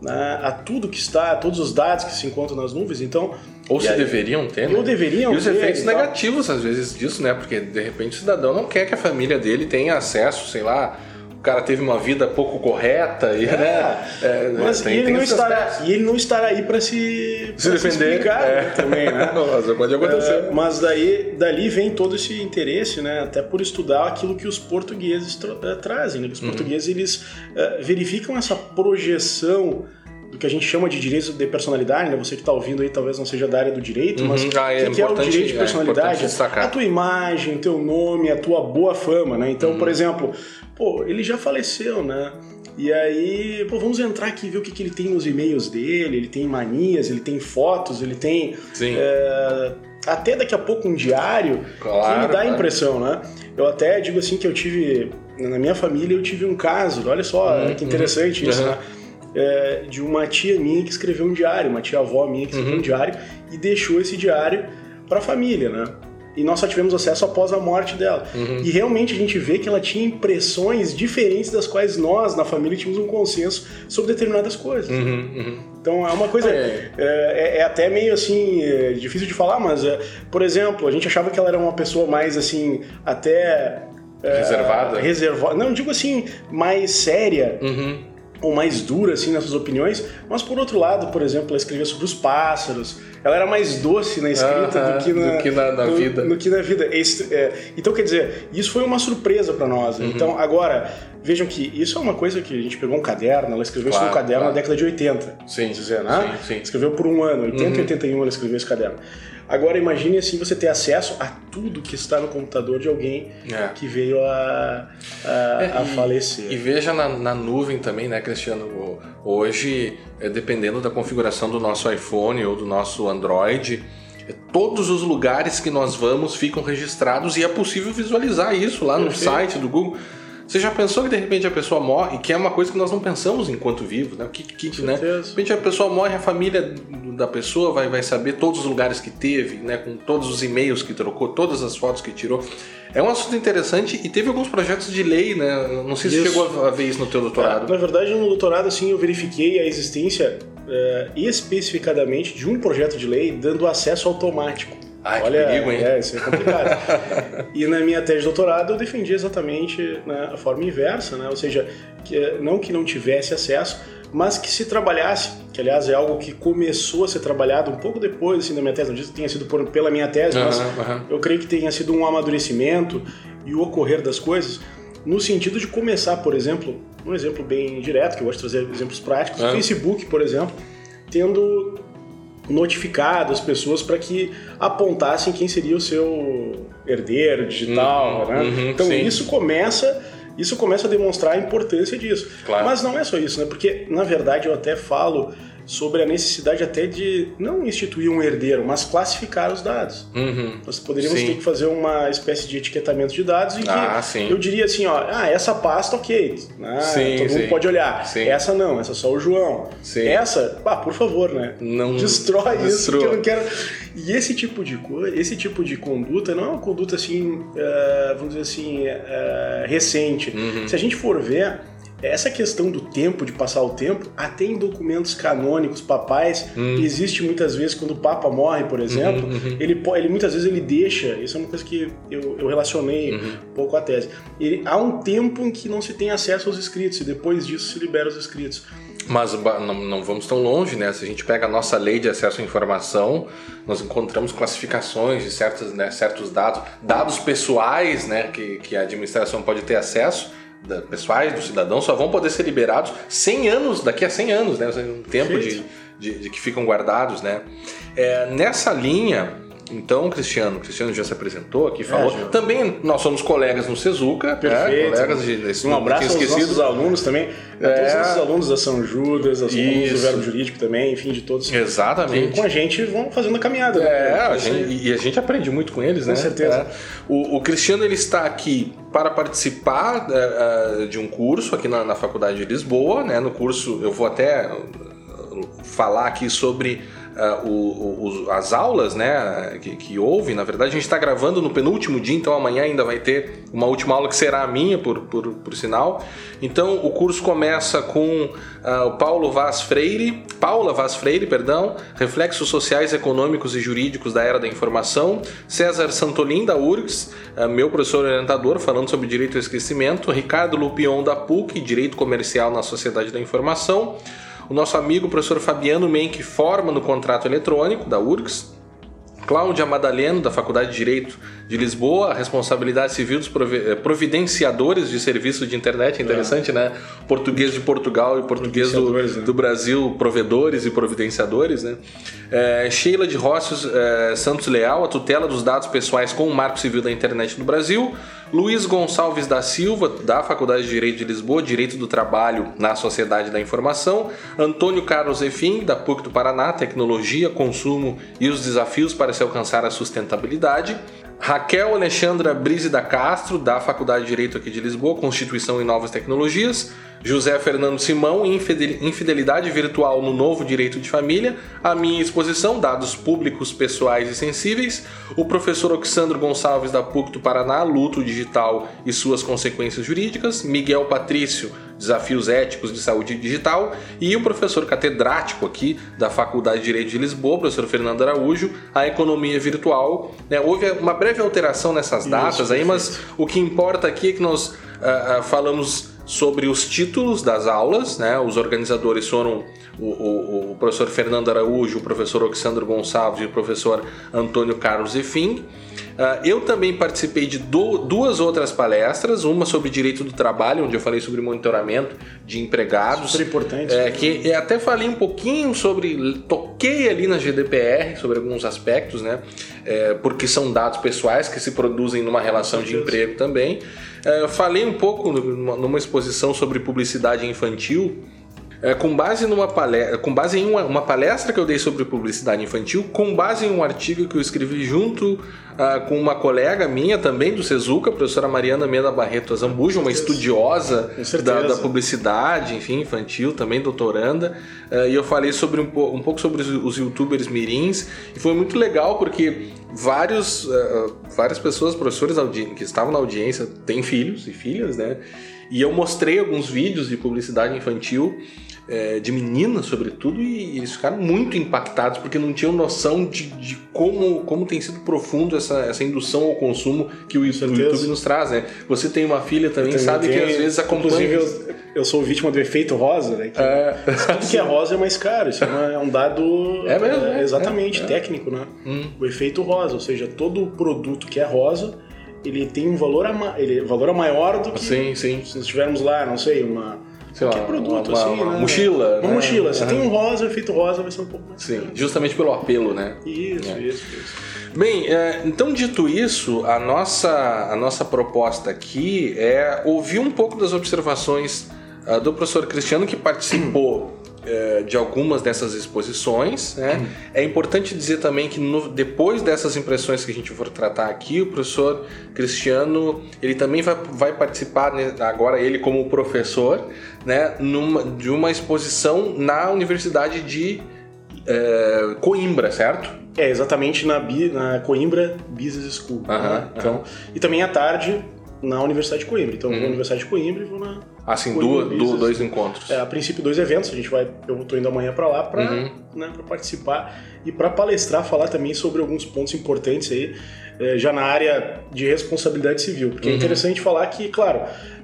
né, a tudo que está, a todos os dados que se encontram nas nuvens? Então ou se aí, deveriam ter, né? Ou deveriam E os efeitos negativos, às vezes, disso, né? Porque, de repente, o cidadão não quer que a família dele tenha acesso, sei lá, o cara teve uma vida pouco correta e, é, né? É, né, mas tem, e, ele tem não estará, e ele não estará aí para se, se defender se explicar, é. também, né? <laughs> Nossa, pode acontecer. É, mas daí dali vem todo esse interesse, né? Até por estudar aquilo que os portugueses tra eh, trazem. Né? Os uhum. portugueses eles uh, verificam essa projeção do que a gente chama de direitos de personalidade, né? Você que está ouvindo aí talvez não seja da área do direito, uhum. mas ah, é o que é o direito de é personalidade? É a tua imagem, o teu nome, a tua boa fama, né? Então, uhum. por exemplo, pô, ele já faleceu, né? E aí, pô, vamos entrar aqui e ver o que, que ele tem nos e-mails dele, ele tem manias, ele tem fotos, ele tem... É, até daqui a pouco um diário claro, que me dá a impressão, né? Eu até digo assim que eu tive... Na minha família eu tive um caso, olha só, uhum. que interessante isso, uhum. né? É, de uma tia minha que escreveu um diário, uma tia-avó minha que escreveu uhum. um diário e deixou esse diário para a família, né? E nós só tivemos acesso após a morte dela. Uhum. E realmente a gente vê que ela tinha impressões diferentes das quais nós, na família, tínhamos um consenso sobre determinadas coisas. Uhum, uhum. Então é uma coisa. É. É, é, é até meio assim. É difícil de falar, mas, é, por exemplo, a gente achava que ela era uma pessoa mais assim. Até. Reservada? Reservada. Não, digo assim, mais séria. Uhum ou mais dura assim nas suas opiniões, mas por outro lado, por exemplo, ela escrevia sobre os pássaros, ela era mais doce na escrita -huh, do que na, do que na, na no, vida. No que na vida. É, então, quer dizer, isso foi uma surpresa para nós. Uhum. Então, agora, vejam que isso é uma coisa que a gente pegou um caderno, ela escreveu claro, isso num caderno claro. na década de 80. Sim. Dizer, né? sim, sim. Escreveu por um ano, 80 uhum. e 81 ela escreveu esse caderno. Agora imagine assim você ter acesso a tudo que está no computador de alguém é. que veio a, a, é, a falecer. E, veja na, na, nuvem também, né, Cristiano? Hoje, é, dependendo da configuração do nosso iPhone ou do nosso Android, é, todos os lugares que nós vamos ficam registrados e é possível visualizar isso lá no Perfeito. site do Google. Você já pensou que de repente a pessoa morre, que é uma coisa que nós não pensamos enquanto vivos, né? Que, que, né? De repente a pessoa morre, a família da pessoa vai, vai saber todos os lugares que teve, né? Com todos os e-mails que trocou, todas as fotos que tirou. É um assunto interessante e teve alguns projetos de lei, né? Não sei se isso. chegou a ver isso no teu doutorado. É, na verdade, no doutorado, assim, eu verifiquei a existência é, especificadamente de um projeto de lei dando acesso automático. Olha, que perigo, hein? É, isso é complicado. <laughs> e na minha tese de doutorado eu defendi exatamente né, a forma inversa, né? Ou seja, que, não que não tivesse acesso, mas que se trabalhasse, que aliás é algo que começou a ser trabalhado um pouco depois assim, da minha tese, não disse que tenha sido por, pela minha tese, uhum, mas uhum. eu creio que tenha sido um amadurecimento e o ocorrer das coisas, no sentido de começar, por exemplo, um exemplo bem direto, que eu gosto de trazer exemplos práticos, o Facebook, por exemplo, tendo notificado as pessoas para que apontassem quem seria o seu herdeiro digital, uhum, né? Uhum, então sim. isso começa isso começa a demonstrar a importância disso. Claro. Mas não é só isso, né? Porque, na verdade, eu até falo sobre a necessidade até de não instituir um herdeiro, mas classificar os dados. Uhum. Nós poderíamos sim. ter que fazer uma espécie de etiquetamento de dados e ah, que sim. eu diria assim, ó, ah, essa pasta ok, ah, sim, todo mundo pode olhar. Essa não, essa só o João. Essa, ah, por favor, né? Não destrói isso que eu não quero. E esse tipo de coisa, esse tipo de conduta não é uma conduta assim, uh, vamos dizer assim, uh, recente. Uhum. Se a gente for ver essa questão do tempo, de passar o tempo, até em documentos canônicos papais, hum. existe muitas vezes quando o Papa morre, por exemplo, uhum, uhum. Ele, ele muitas vezes ele deixa, isso é uma coisa que eu, eu relacionei uhum. um pouco à tese. Ele, há um tempo em que não se tem acesso aos escritos e depois disso se libera os escritos. Mas não, não, vamos tão longe, né? Se a gente pega a nossa lei de acesso à informação, nós encontramos classificações de certos, né, certos dados, dados pessoais, né, que, que a administração pode ter acesso pessoais do cidadão só vão poder ser liberados 100 anos, daqui a 100 anos, né? Um tempo de, de, de, que ficam guardados, né? É, nessa linha, então, Cristiano, Cristiano já se apresentou aqui, falou. É, também nós somos colegas no Sezuca, Perfeito. Né? colegas de, desse Um abraço aos esquecido. nossos alunos também, é. todos os nossos alunos da São Judas, aos alunos do Verbo Jurídico também, enfim, de todos. Exatamente. Que com a gente vão fazendo a caminhada. Né? É, né? a gente, e a gente aprende muito com eles, com né? Com certeza. É. O, o, Cristiano ele está aqui para participar uh, de um curso aqui na, na Faculdade de Lisboa, né? No curso eu vou até falar aqui sobre uh, o, o, as aulas né, que, que houve. Na verdade, a gente está gravando no penúltimo dia, então amanhã ainda vai ter uma última aula que será a minha, por, por, por sinal. Então, o curso começa com uh, o Paulo Vaz Freire, Paula Vaz Freire, perdão, Reflexos Sociais, Econômicos e Jurídicos da Era da Informação, César Santolin, da URGS, uh, meu professor orientador, falando sobre Direito ao Esquecimento, Ricardo Lupion, da PUC, Direito Comercial na Sociedade da Informação, o nosso amigo professor Fabiano Men, que forma no contrato eletrônico da URGS, Cláudia Madaleno, da Faculdade de Direito de Lisboa, a responsabilidade civil dos eh, providenciadores de serviços de internet, é interessante, é. né? Português de Portugal e português do, né? do Brasil, provedores e providenciadores, né? É, Sheila de Rossios é, Santos Leal, a tutela dos dados pessoais com o Marco Civil da Internet no Brasil. Luiz Gonçalves da Silva, da Faculdade de Direito de Lisboa, Direito do Trabalho na Sociedade da Informação, Antônio Carlos Efim, da PUC do Paraná, Tecnologia, Consumo e os Desafios para se alcançar a sustentabilidade, Raquel Alexandra Brise da Castro, da Faculdade de Direito aqui de Lisboa, Constituição e Novas Tecnologias, José Fernando Simão, Infidelidade Virtual no Novo Direito de Família, a minha exposição, Dados Públicos, Pessoais e Sensíveis, o professor Oxandro Gonçalves da PUC do Paraná, Luto Digital e suas consequências jurídicas, Miguel Patrício, Desafios Éticos de Saúde Digital, e o professor catedrático aqui da Faculdade de Direito de Lisboa, professor Fernando Araújo, a Economia Virtual. Né, houve uma breve alteração nessas datas Isso, aí, mas o que importa aqui é que nós uh, uh, falamos sobre os títulos das aulas, né? Os organizadores foram o, o, o, professor Fernando Araújo, o professor Alexandre Gonçalves e o professor Antônio Carlos Efim. Uh, eu também participei de duas outras palestras, uma sobre direito do trabalho, onde eu falei sobre monitoramento de empregados. Super importante. É, que até falei um pouquinho sobre, toquei ali na GDPR sobre alguns aspectos, né? É, porque são dados pessoais que se produzem numa relação de emprego também. É, falei um pouco numa exposição sobre publicidade infantil é, com base numa palestra, com base em uma, uma, palestra que eu dei sobre publicidade infantil, com base em um artigo que eu escrevi junto uh, com uma colega minha também do Sezuca, a professora Mariana Mena Barreto Azambuja, uma estudiosa da, da, publicidade, enfim, infantil, também doutoranda, uh, e eu falei sobre um, um pouco sobre os, os, youtubers mirins, e foi muito legal porque vários, uh, várias pessoas, professores que estavam na audiência, têm filhos e filhas, né? E eu mostrei alguns vídeos de publicidade infantil é, de meninas, sobretudo, e eles ficaram muito impactados porque não tinham noção de, de como, como tem sido profundo essa, essa indução ao consumo que o, YouTube, YouTube nos traz, né? Você tem uma filha também, sabe que às vezes acompanha. Inclusive, eu, eu sou vítima do efeito rosa, né? Que é. Tudo que é rosa é mais caro. Isso é, um dado é mesmo, é, exatamente é, técnico, né? Hum. O efeito rosa, ou seja, todo produto que é rosa ele tem um valor, a, ele, valor maior do que sim, sim. se nós tivermos lá, não sei, uma sei lá, produto, uma, assim, uma né? mochila. Uma né? mochila. Se uhum. tem um rosa, efeito rosa vai ser um pouco mais. Sim, justamente pelo apelo, né? Isso, é. isso, isso. Bem, é, então dito isso, a nossa, a nossa proposta aqui é ouvir um pouco das observações uh, do professor Cristiano que participou de algumas dessas exposições. Né? Uhum. É importante dizer também que no, depois dessas impressões que a gente for tratar aqui, o professor Cristiano ele também vai, vai participar, né, agora ele como professor, né, numa, de uma exposição na Universidade de é, Coimbra, certo? É, exatamente na, na Coimbra Business School. Uhum, né? então, uhum. E também à tarde na Universidade de Coimbra. Então, eu vou na uhum. Universidade de Coimbra e vou na Assim, duas, duas, dois encontros. É, a princípio, dois eventos. A gente vai, eu estou indo amanhã para lá para uhum. né, participar e para palestrar, falar também sobre alguns pontos importantes aí, é, já na área de responsabilidade civil. Porque é uhum. é interessante falar que, claro,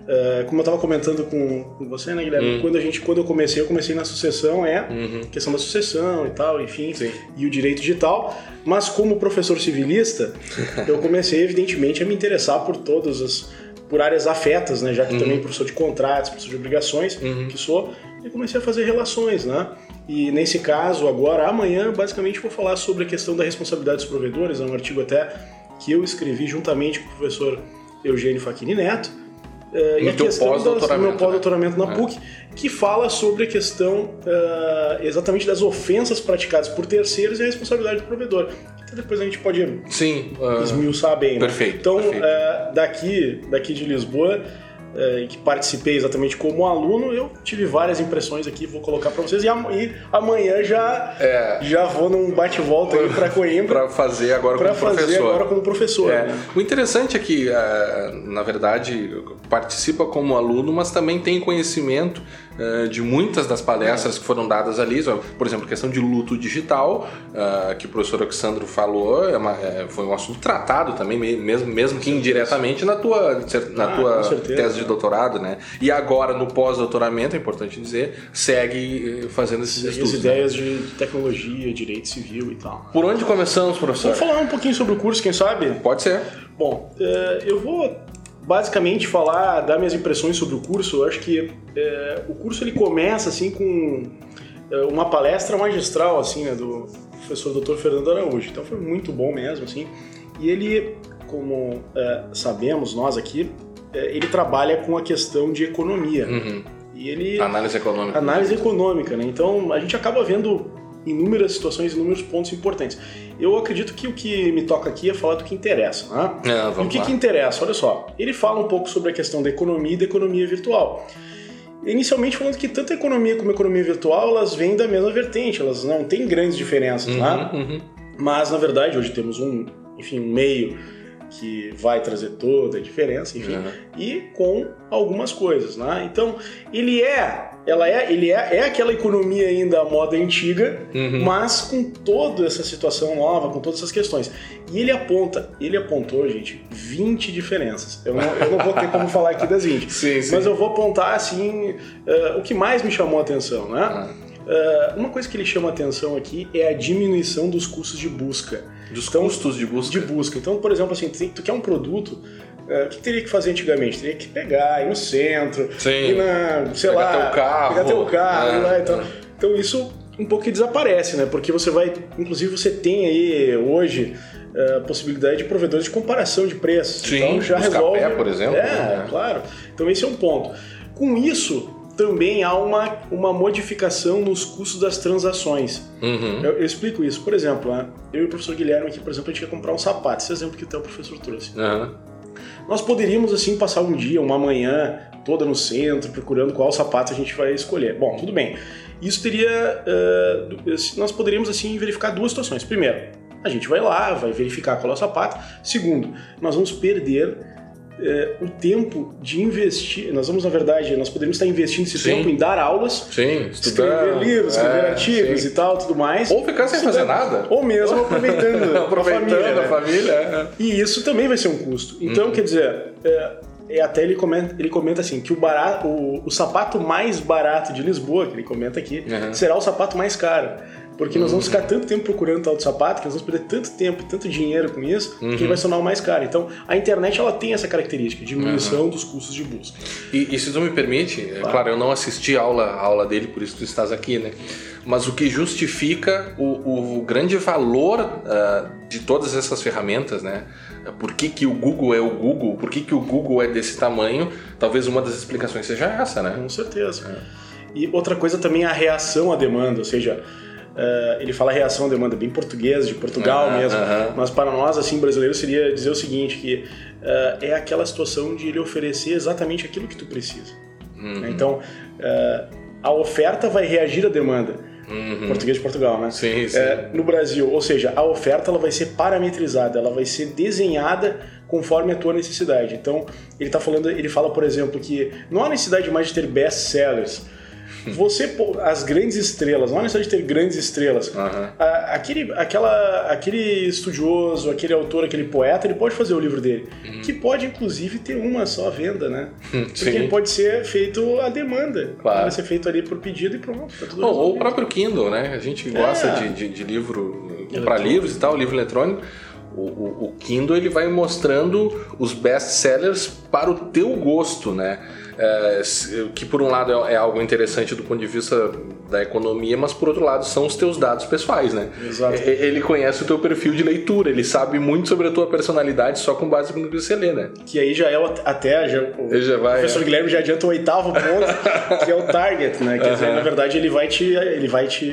é, como eu estava comentando com, com, você, né, Guilherme? Uhum. Quando, a gente, quando eu comecei, eu comecei na sucessão, é uhum. questão da sucessão e tal, enfim, Sim. e o direito digital. Mas como professor civilista, <laughs> eu comecei, evidentemente, a me interessar por todas as por áreas afetas, né? Já que uhum. também professor de contratos, professor de obrigações, uhum. que sou, e comecei a fazer relações, né? E nesse caso, agora, amanhã, basicamente vou falar sobre a questão da responsabilidade dos provedores, é um artigo até que eu escrevi juntamente com o professor Eugênio Facchini Neto, Uh, e a questão do meu pós-doutoramento né? na é. PUC, que fala sobre a questão uh, exatamente das ofensas praticadas por terceiros e a responsabilidade do provedor. Então depois a gente pode Sim, uh, esmiuçar bem. Né? Perfeito. Né? Então, perfeito. daqui, daqui de Lisboa, é, que participei exatamente como aluno, eu tive várias impressões aqui, vou colocar para vocês. E, amanhã já, é. já vou num bate-volta aí para Coimbra. para fazer agora como fazer professor. agora como professor. É. Né? O interessante é que, é, na verdade, participa como aluno, mas também tem conhecimento de muitas das palestras que foram dadas ali. Por exemplo, questão de luto digital, uh, que o professor Alexandro falou, é uma, é, foi um assunto tratado também, mesmo, mesmo que indiretamente na tua, na ah, tua tese de doutorado, né? E agora, no pós-doutoramento, é importante dizer, segue eh, fazendo esses segue estudos. As né? ideias né? de tecnologia, direito civil e tal. Por onde começamos, professor? Vamos falar um pouquinho sobre o curso, quem sabe? Pode ser. Bom, eu vou basicamente falar, dar minhas impressões sobre o curso. Eu acho que é, o curso ele começa assim com é, uma palestra magistral assim, né, do professor Dr. Fernando Araújo. Então foi muito bom mesmo assim. E ele, como é, sabemos nós aqui, é, ele trabalha com a questão de economia. Uhum. E ele análise econômica. Análise econômica, né? Então a gente acaba vendo inúmeras situações, inúmeros pontos importantes. Eu acredito que o que me toca aqui é falar do que interessa. Né? É, e o que, que interessa? Olha só, ele fala um pouco sobre a questão da economia e da economia virtual. Inicialmente falando que tanto a economia como a economia virtual elas vêm da mesma vertente, elas não têm grandes diferenças, uhum, né? Uhum. Mas na verdade hoje temos um, enfim, um meio que vai trazer toda a diferença, enfim, uhum. e com algumas coisas, né? Então ele é ela é, ele é, é aquela economia ainda à moda antiga, uhum. mas com toda essa situação nova, com todas essas questões. E ele aponta, ele apontou, gente, 20 diferenças. Eu não, eu não vou ter como falar aqui das 20, <laughs> sim, sim. mas eu vou apontar, assim, uh, o que mais me chamou a atenção, né? Uhum. Uh, uma coisa que ele chama a atenção aqui é a diminuição dos custos de busca. Dos então, custos de busca? De busca. Então, por exemplo, assim, tu quer um produto, é, o que teria que fazer antigamente? Teria que pegar, ir no centro, Sim. ir na, sei pegar lá, teu carro, pegar teu carro, é, lá, então, é. então isso um pouco que desaparece, né? Porque você vai, inclusive você tem aí hoje é, a possibilidade de provedores de comparação de preços. Sim, então já resolve. Café, por exemplo. É, né? claro. Então esse é um ponto. Com isso, também há uma, uma modificação nos custos das transações. Uhum. Eu, eu explico isso. Por exemplo, né, eu e o professor Guilherme aqui, por exemplo, a gente quer comprar um sapato. Esse exemplo que até o professor trouxe. Uhum. Nós poderíamos, assim, passar um dia, uma manhã toda no centro, procurando qual sapato a gente vai escolher. Bom, tudo bem. Isso teria... Uh, nós poderíamos, assim, verificar duas situações. Primeiro, a gente vai lá, vai verificar qual é o sapato. Segundo, nós vamos perder é, o tempo de investir. Nós vamos, na verdade, nós poderíamos estar investindo esse Sim. tempo em dar aulas, Sim, estudar, escrever livros, escrever é, artigos sim. e tal, tudo mais. Ou ficar sem fazer nada. Ou mesmo aproveitando, <laughs> Aproveitando a família. a né? família. é. E isso também vai ser um custo. Então, Uhum. quer dizer, é, é até ele comenta, ele comenta assim que o, barato, o, o sapato mais barato de Lisboa, que ele comenta aqui, Uhum. será o sapato mais caro. Porque nós vamos ficar tanto tempo procurando tal de sapato, que nós vamos perder tanto tempo, tanto dinheiro com isso, que Uhum. ele vai o mais caro. Então, a internet ela tem essa característica, diminuição Uhum. dos custos de busca. E, e se tu me permite, é claro, eu não assisti a aula, a aula dele, por isso tu estás aqui, né? Mas o que justifica o, o grande valor ah, de todas essas ferramentas, né? Por que, que o Google é o Google? Por que, que o Google é desse tamanho? Talvez uma das explicações seja essa, né? Com certeza. E outra coisa também é a reação à demanda, ou seja, eh, ele fala reação à demanda bem português, de Portugal Aham, mesmo, mas para nós, assim, brasileiros, seria dizer o seguinte, que eh, é aquela situação de ele oferecer exatamente aquilo que tu precisa. Uhum. né? Então, eh, a oferta vai reagir à demanda. Uhum. Português de Portugal, né? Sim, sim. No Brasil, ou seja, a oferta ela vai ser parametrizada, ela vai ser desenhada conforme a tua necessidade. Então, ele tá falando, ele fala, por exemplo, que não há necessidade mais de ter best sellers. Você, as grandes estrelas, não necessidade de ter grandes estrelas. A- Aquele, aquela, aquele estudioso, aquele autor, aquele poeta, ele pode fazer o livro dele. Que pode, inclusive, ter uma só venda, né? <laughs> Porque Sim. ele pode ser feito à demanda. Claro. Vai ser feito ali por pedido e pronto. Tá tudo Ou, ou o próprio Kindle, né? A gente gosta É. de, de, de livro, comprar Eletrônico. livros e tal, livro eletrônico. O, o, o Kindle ele vai mostrando os best-sellers para o teu gosto, né? É, que por um lado é, é algo interessante do ponto de vista da economia, mas por outro lado são os teus dados pessoais, né? Exato. Ele conhece o teu perfil de leitura, ele sabe muito sobre a tua personalidade só com base no que você lê, né? Que aí já é o, até já, o já vai, professor é. Guilherme já adianta o oitavo ponto, que é o target, né? Quer dizer, Aham. na verdade ele vai te ele vai te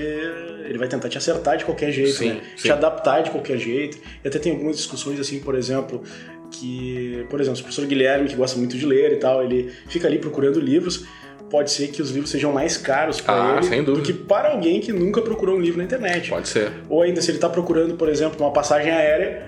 ele vai tentar te acertar de qualquer jeito, Sim, né? sim. Te adaptar de qualquer jeito. E até tem algumas discussões assim, por exemplo, que, por exemplo, o professor Guilherme, que gosta muito de ler e tal, ele fica ali procurando livros. Pode ser que os livros sejam mais caros para Ah, ele do que para alguém que nunca procurou um livro na internet. Pode ser. Ou ainda, se ele está procurando, por exemplo, uma passagem aérea,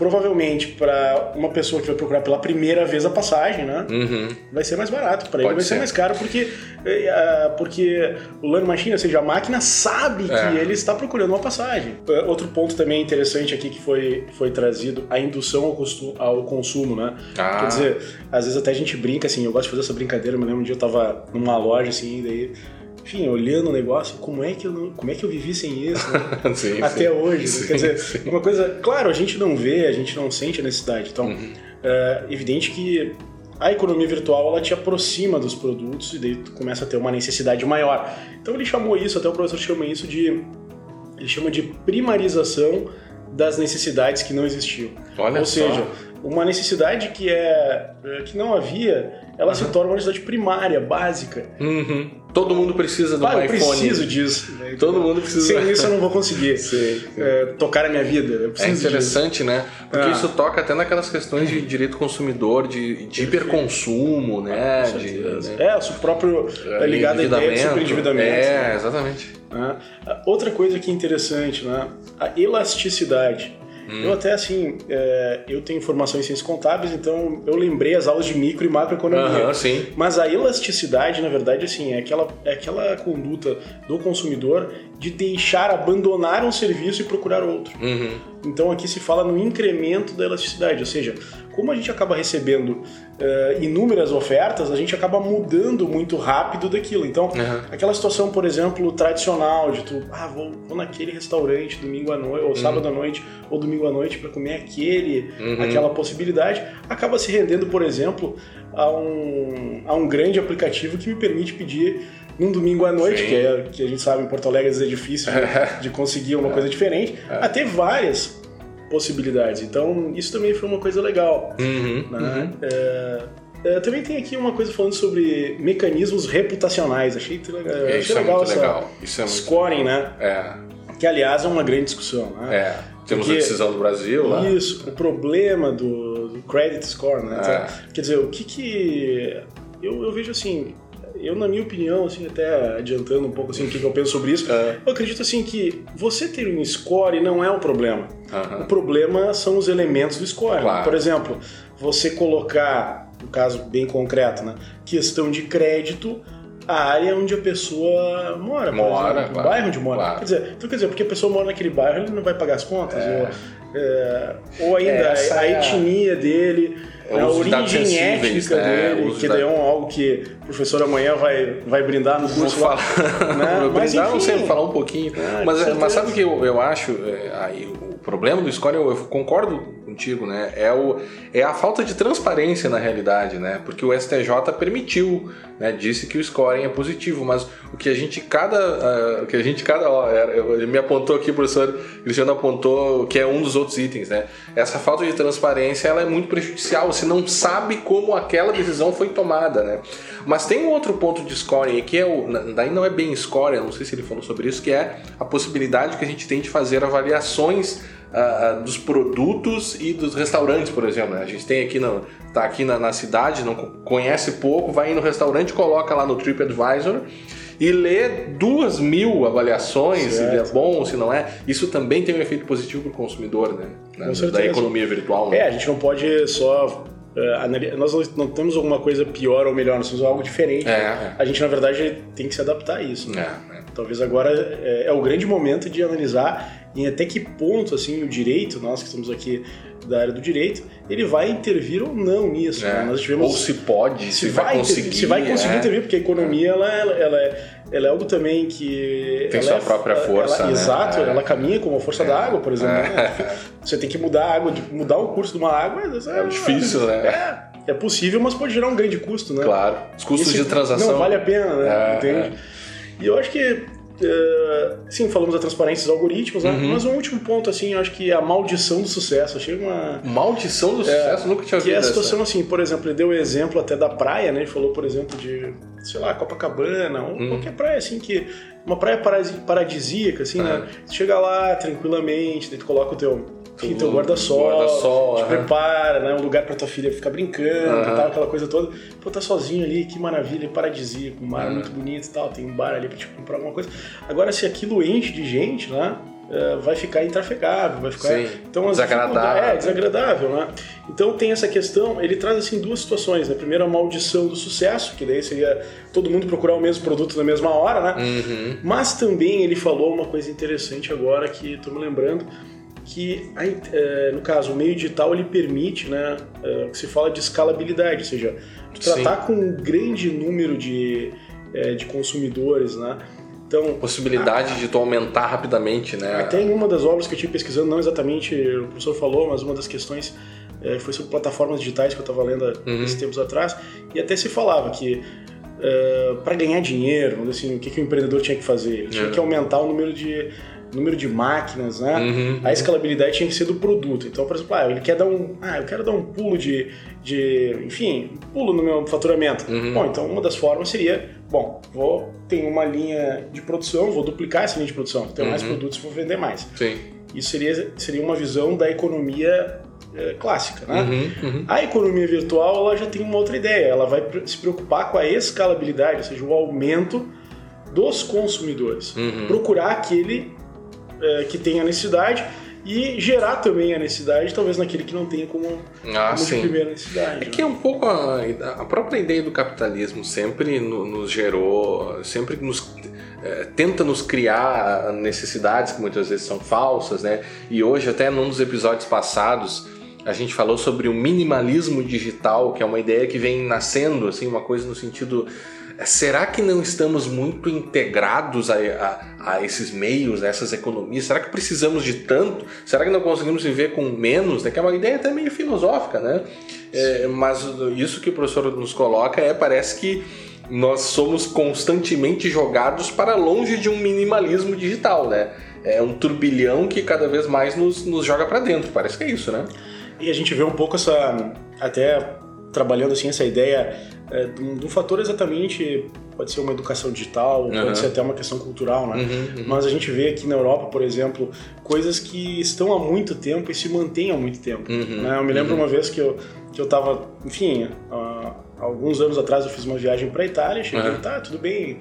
provavelmente para uma pessoa que vai procurar pela primeira vez a passagem, né? Uhum. Vai ser mais barato. Para ele vai ser. ser mais caro porque, eh, ah, porque o Learn Machine, ou seja, a máquina sabe que É. ele está procurando uma passagem. Eh, Outro ponto também interessante aqui que foi, foi trazido, a indução ao, costu- ao consumo, né? Ah. Quer dizer, às vezes até a gente brinca, assim, eu gosto de fazer essa brincadeira, eu me lembro um dia eu tava numa loja, assim, daí... Enfim, olhando o negócio, como é que eu, não- como é que eu vivi sem isso? né? <laughs> Sim, até sim. hoje. né? Sim, Quer dizer, uma coisa, claro, a gente não vê, a gente não sente a necessidade. Então, Uhum. é evidente que a economia virtual ela te aproxima dos produtos e daí tu começa a ter uma necessidade maior. Então ele chamou isso, até o professor chama isso de ele chama de primarização das necessidades que não existiam. Olha Ou só. seja, uma necessidade que é é, que não havia, ela se torna uma necessidade primária, básica. Uhum. Todo mundo precisa do Ah, eu iPhone. preciso disso. né? Todo mundo precisa. Sem isso eu não vou conseguir <laughs> é, tocar a minha vida. Eu É preciso disso. interessante, né? Porque Ah. isso toca até naquelas questões de direito consumidor, de, de hiperconsumo, né? Com De, né? É, o próprio é ligado à ideia de Endividamento. superendividamento. É, né? exatamente. Né? Outra coisa que é interessante, né? A elasticidade. Hum. Eu até assim, é, eu tenho formação em ciências contábeis, então eu lembrei as aulas de micro e macroeconomia. Aham, sim. Mas a elasticidade, na verdade, assim, é aquela, é aquela conduta do consumidor de deixar abandonar um serviço e procurar outro. Uhum. Então aqui se fala no incremento da elasticidade, ou seja, como a gente acaba recebendo eh, inúmeras ofertas, a gente acaba mudando muito rápido daquilo. Então, Uhum. aquela situação, por exemplo, tradicional de tu, ah, vou, vou naquele restaurante domingo à noite, ou sábado à noite, ou domingo à noite para comer aquele, Uhum. aquela possibilidade, acaba se rendendo, por exemplo, a um, a um grande aplicativo que me permite pedir num domingo à noite, Sim. que, é, que a gente sabe em Porto Alegre às vezes é difícil de, de <laughs> conseguir uma coisa diferente, a ter várias possibilidades. Então, isso também foi uma coisa legal. Uhum. Né? É, Uh, também tem aqui uma coisa falando sobre mecanismos reputacionais. Achei, legal, é, achei é legal essa legal. Isso é muito scoring, legal. né? É. Que aliás é uma grande discussão, né? É. Temos Porque, a decisão do Brasil lá. Isso, o problema do, do credit score, né? É. Quer dizer, o que que. Eu, eu vejo assim. Eu, na minha opinião, assim, até adiantando um pouco assim, o que eu penso sobre isso, É. eu acredito assim que você ter um score não é o problema. Aham. O problema são os elementos do score. Claro. Por exemplo, você colocar, no caso bem concreto, né, questão de crédito, a área onde a pessoa mora, Mora, exemplo, claro. o bairro onde mora. Claro. Quer dizer, então quer dizer, porque a pessoa mora naquele bairro, ele não vai pagar as contas, É. ou, é, ou ainda a é a- etnia dele, É o a origem étnica né? Dele, que da- daí é um, algo que o professor amanhã vai, vai brindar no Vou curso lá. falar, né? <laughs> vou Mas, brindar, não enfim. sei, falar um pouquinho. Ah, mas, é, mas sabe o que eu, eu acho? é, aí, o problema do score, eu, eu concordo contigo, né? É, o, é a falta de transparência na realidade, né? Porque o STJ permitiu, né? Disse que o scoring é positivo, mas o que a gente cada. ah, o que a gente cada. Ó, ele me apontou aqui, professor Cristiano apontou que é um dos outros itens, né? Essa falta de transparência ela é muito prejudicial. Você não sabe como aquela decisão foi tomada, né? Mas tem um outro ponto de scoring que é o. Daí não é bem scoring, não sei se ele falou sobre isso, que é a possibilidade que a gente tem de fazer avaliações ah, dos produtos e dos restaurantes, por exemplo. né? A gente tem aqui, no, tá aqui na, na cidade, não co- conhece pouco, vai no restaurante, coloca lá no TripAdvisor e lê duas mil avaliações, se é bom, se não é. Isso também tem um efeito positivo para o consumidor, né? Com Da economia virtual. Né? É, a gente não pode só. é, anali- nós não- temos alguma coisa pior ou melhor, nós temos algo diferente. É, né? A gente, na verdade, tem que se adaptar a isso. né? É, é. Talvez agora é, é o grande momento de analisar em até que ponto assim o direito, nós que estamos aqui da área do direito, ele vai intervir ou não nisso. É. né? Nós tivemos Ou se pode, se, vai, conseguir. se vai conseguir é. intervir, porque a economia ela, ela, ela é, ela é algo também que Tem ela sua é- própria ela- força, né? Exato, É. ela caminha como a força da água, por exemplo. né? Você tem que mudar a água, mudar o curso de uma água, É difícil, né? É, é possível, mas pode gerar um grande custo, né? Claro. Os custos Esse de transação. Não vale a pena, né? É, Entende? E eu acho que. eh, sim, falamos da transparência dos algoritmos, né? Uhum. Mas um último ponto, assim, eu acho que é a maldição do sucesso. Achei uma. Maldição do sucesso, nunca tinha Que ouvido é a essa. situação assim, por exemplo, ele deu o exemplo até da praia, né? Ele falou, por exemplo, de, sei lá, Copacabana, ou Hum. qualquer praia, assim, que. Uma praia paradisíaca, assim, né? É. Chega lá tranquilamente, daí tu coloca o teu. Enfim, teu Tudo, guarda-sol, guarda-sol, te aham. prepara, né? Um lugar pra tua filha ficar brincando e tal, aquela coisa toda. Pô, tá sozinho ali, que maravilha, paradisíaco, um mar muito bonito e tal, tem um bar ali pra te comprar alguma coisa. Agora, se aquilo enche de gente, né? eh, Vai ficar intrafegável, vai ficar. Sim, Então, desagradável. É, desagradável, né? Então tem essa questão, ele traz assim duas situações, né? Primeiro a maldição do sucesso, que daí seria todo mundo procurar o mesmo produto na mesma hora, né? Uhum. Mas também ele falou uma coisa interessante agora que estou me lembrando, que a eh, no caso o meio digital ele permite, né, eh, que se fala de escalabilidade, ou seja, tratar com um grande número de, eh, de consumidores, né? Então Possibilidade de tu aumentar rapidamente, né? até em uma das obras que eu tive pesquisando, não exatamente o professor falou, mas uma das questões eh, foi sobre plataformas digitais que eu estava lendo há Uhum. esses tempos atrás, e até se falava que para ganhar dinheiro, assim, o que, que o empreendedor tinha que fazer? Ele tinha É. que aumentar o número de, número de máquinas, né? Uhum. A escalabilidade tinha que ser do produto. Então, por exemplo, ah, ele quer dar um. Ah, eu quero dar um pulo de. de enfim, um pulo no meu faturamento. Uhum. Bom, então uma das formas seria, bom, vou ter uma linha de produção, vou duplicar essa linha de produção, ter mais Uhum. produtos e vou vender mais. Sim. Isso seria, seria uma visão da economia eh, clássica, né? Uhum, uhum. A economia virtual ela já tem uma outra ideia, ela vai se preocupar com a escalabilidade, ou seja, o aumento dos consumidores. Uhum. Procurar aquele eh, que tem a necessidade e gerar também a necessidade, talvez naquele que não tenha como, Ah, como de primeira necessidade. É que é um pouco a, a própria ideia do capitalismo sempre no- nos gerou, sempre nos eh, tenta nos criar necessidades que muitas vezes são falsas, né? E hoje até num dos episódios passados a gente falou sobre o minimalismo digital, que é uma ideia que vem nascendo, assim, uma coisa no sentido eh, Será que não estamos muito integrados a, a- a esses meios, a essas economias? Será que precisamos de tanto? Será que não conseguimos viver com menos? né? Que é uma ideia até meio filosófica, né? É, mas isso que o professor nos coloca é parece que nós somos constantemente jogados para longe de um minimalismo digital, né? É um turbilhão que cada vez mais nos, nos joga para dentro. Parece que é isso, né? E a gente vê um pouco essa. Até trabalhando assim essa ideia é, de, um, de, um, fator exatamente pode ser uma educação digital, uhum. pode ser até uma questão cultural, né? Uhum, uhum. Mas a gente vê aqui na Europa, por exemplo, coisas que estão há muito tempo e se mantêm há muito tempo. Uhum, né? Eu me lembro uhum. uma vez que eu que eu tava, enfim, há alguns anos atrás eu fiz uma viagem para Itália, cheguei, tá, tudo bem.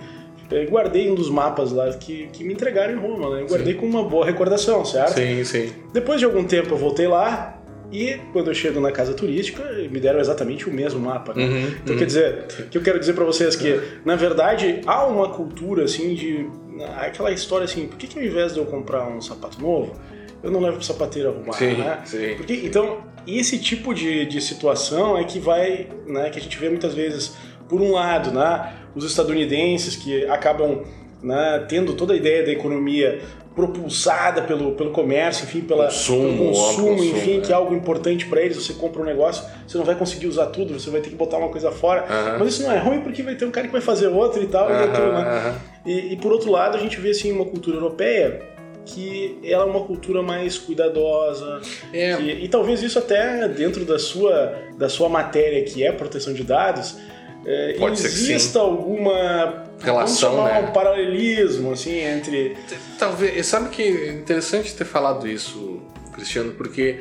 Eu guardei um dos mapas lá que, que me entregaram em Roma, né? Eu guardei sim. com uma boa recordação, certo? Sim, sim. Depois de algum tempo eu voltei lá, e quando eu chego na casa turística, me deram exatamente o mesmo mapa. Né? Uhum, então, uhum. quer dizer, o que eu quero dizer para vocês é que, na verdade, há uma cultura assim de. aquela história assim, por que, que ao invés de eu comprar um sapato novo, eu não levo pro sapateiro arrumar, sim, né? Sim. Porque, então, esse tipo de, de situação é que vai, né, que a gente vê muitas vezes, por um lado, né, os estadunidenses que acabam né, tendo toda a ideia da economia propulsada pelo, pelo comércio, enfim, pela, consumo, pelo consumo, consumo enfim, né? que é algo importante para eles. Você compra um negócio, você não vai conseguir usar tudo, você vai ter que botar uma coisa fora. Mas isso não é ruim porque vai ter um cara que vai fazer outro e tal, e, aquilo, né? e, e por outro lado, a gente vê assim uma cultura europeia que ela é uma cultura mais cuidadosa é. que, e talvez isso até dentro da sua da sua matéria que é proteção de dados é, exista alguma relação, né? um paralelismo assim entre talvez sabe que é interessante ter falado isso, Cristiano, porque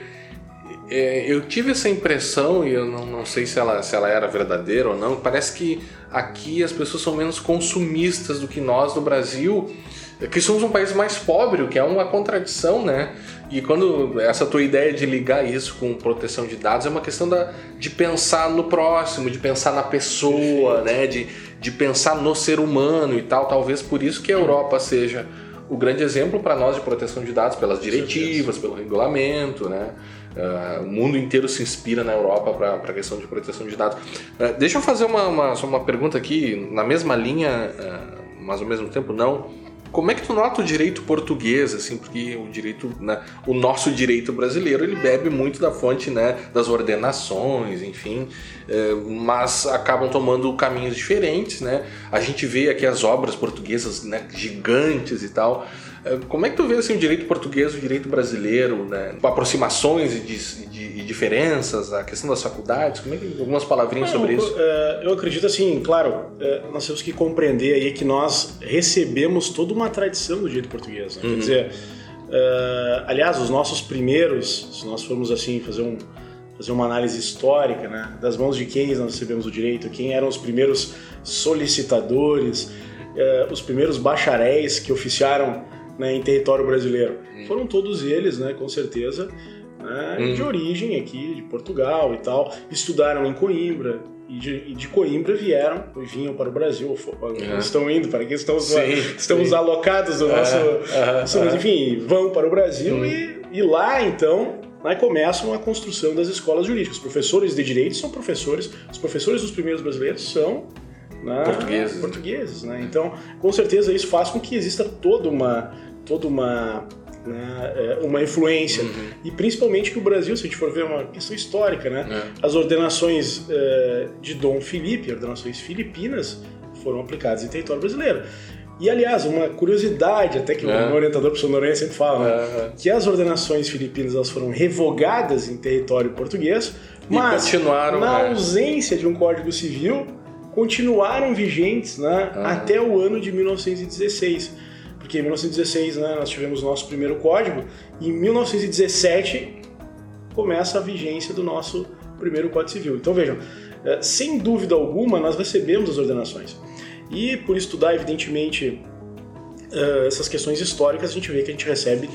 é, eu tive essa impressão e eu não, não sei se ela, se ela era verdadeira ou não. Parece que aqui as pessoas são menos consumistas do que nós no Brasil, que somos um país mais pobre, o que é uma contradição, né? E quando essa tua ideia de ligar isso com proteção de dados é uma questão da, de pensar no próximo, de pensar na pessoa, né? De, de pensar no ser humano e tal. Talvez por isso que a Europa seja o grande exemplo para nós de proteção de dados, pelas diretivas, pelo regulamento, né? Uh, o mundo inteiro se inspira na Europa para a questão de proteção de dados. Uh, deixa eu fazer uma, uma, uma pergunta aqui, na mesma linha, uh, mas ao mesmo tempo não. Como é que tu nota o direito português, assim, porque o direito, né, o nosso direito brasileiro, ele bebe muito da fonte, né, das ordenações, enfim, é, mas acabam tomando caminhos diferentes, né? A gente vê aqui as obras portuguesas, né, gigantes e tal. É, como é que tu vê assim, o direito português, o direito brasileiro, né? aproximações e, de, de, diferenças, a questão das faculdades? Como é que, algumas palavrinhas sobre isso? É, eu acredito assim, claro, é, nós temos que compreender aí que nós recebemos toda uma tradição do direito português. Né? Uhum. Quer dizer, aliás, os nossos primeiros, se nós formos assim fazer um fazer uma análise histórica, né, das mãos de quem nós recebemos o direito, quem eram os primeiros solicitadores, os primeiros bacharéis que oficiaram né, em território brasileiro. Hum. Foram todos eles, né, com certeza, né, hum. de origem aqui, de Portugal e tal. Estudaram em Coimbra, e de, e de, Coimbra vieram e vinham para o Brasil. Uhum. Estão indo, para que estamos, sim, estamos sim. alocados do nosso. Uhum. Mas, enfim, vão para o Brasil uhum. e, e, lá então. Lá começam a construção das escolas jurídicas. Os professores de direito são professores, os professores dos primeiros brasileiros são né, portugueses. portugueses né? Então, com certeza, isso faz com que exista toda uma toda uma né, é, uma influência uhum. e principalmente que o Brasil, se a gente for ver uma questão histórica, né, é. as ordenações é, de Dom Felipe, ordenações filipinas, foram aplicadas em território brasileiro. E aliás, uma curiosidade, até que é. o meu orientador professor Noronha sempre fala, né, é, que as ordenações filipinas elas foram revogadas em território português, mas na né? ausência de um código civil continuaram vigentes né, uhum. até o ano de 1916 porque em 1916 né, nós tivemos o nosso primeiro código, e em 1917 começa a vigência do nosso primeiro Código Civil. Então vejam, é, sem dúvida alguma nós recebemos as ordenações. E por estudar, evidentemente, é, essas questões históricas, a gente vê que a gente recebe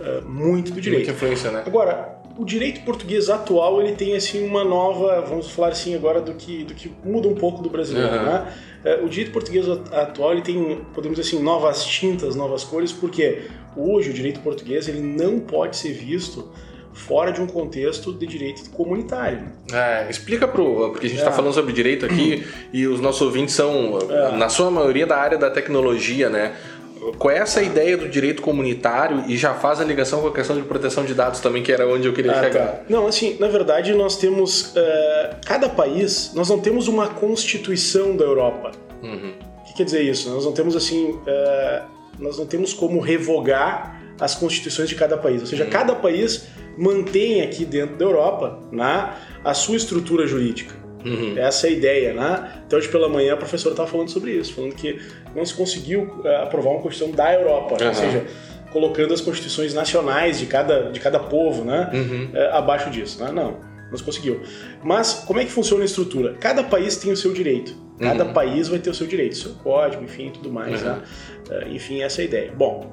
é, muito do direito. Muita influência, né? Agora, o direito português atual ele tem assim uma nova, vamos falar assim agora do que do que muda um pouco do brasileiro, uhum. né? É, o direito português atual ele tem, podemos dizer assim, novas tintas, novas cores, porque hoje o direito português ele não pode ser visto fora de um contexto de direito comunitário. É, explica pro, porque a gente está é. falando sobre direito aqui <clears throat> e os nossos ouvintes são, é. na sua maioria, da área da tecnologia, né? É essa ideia do direito comunitário e já faz a ligação com a questão de proteção de dados também, que era onde eu queria ah, chegar? Tá. Não, assim, na verdade nós temos. Uh, cada país, nós não temos uma constituição da Europa. Uhum. O que quer dizer isso? Nós não temos assim. Uh, nós não temos como revogar as constituições de cada país. Ou seja, uhum. cada país mantém aqui dentro da Europa né, a sua estrutura jurídica. Uhum. Essa é a ideia, né? Então, hoje pela manhã, a professora estava falando sobre isso, falando que não se conseguiu uh, aprovar uma Constituição da Europa, uhum. ou seja, colocando as constituições nacionais de cada, de cada povo, né? Uhum. Uh, abaixo disso, né? Não, não se conseguiu. Mas, como é que funciona a estrutura? Cada país tem o seu direito. Cada uhum. país vai ter o seu direito, seu código, enfim, tudo mais, né? Uh, enfim, essa é a ideia. Bom,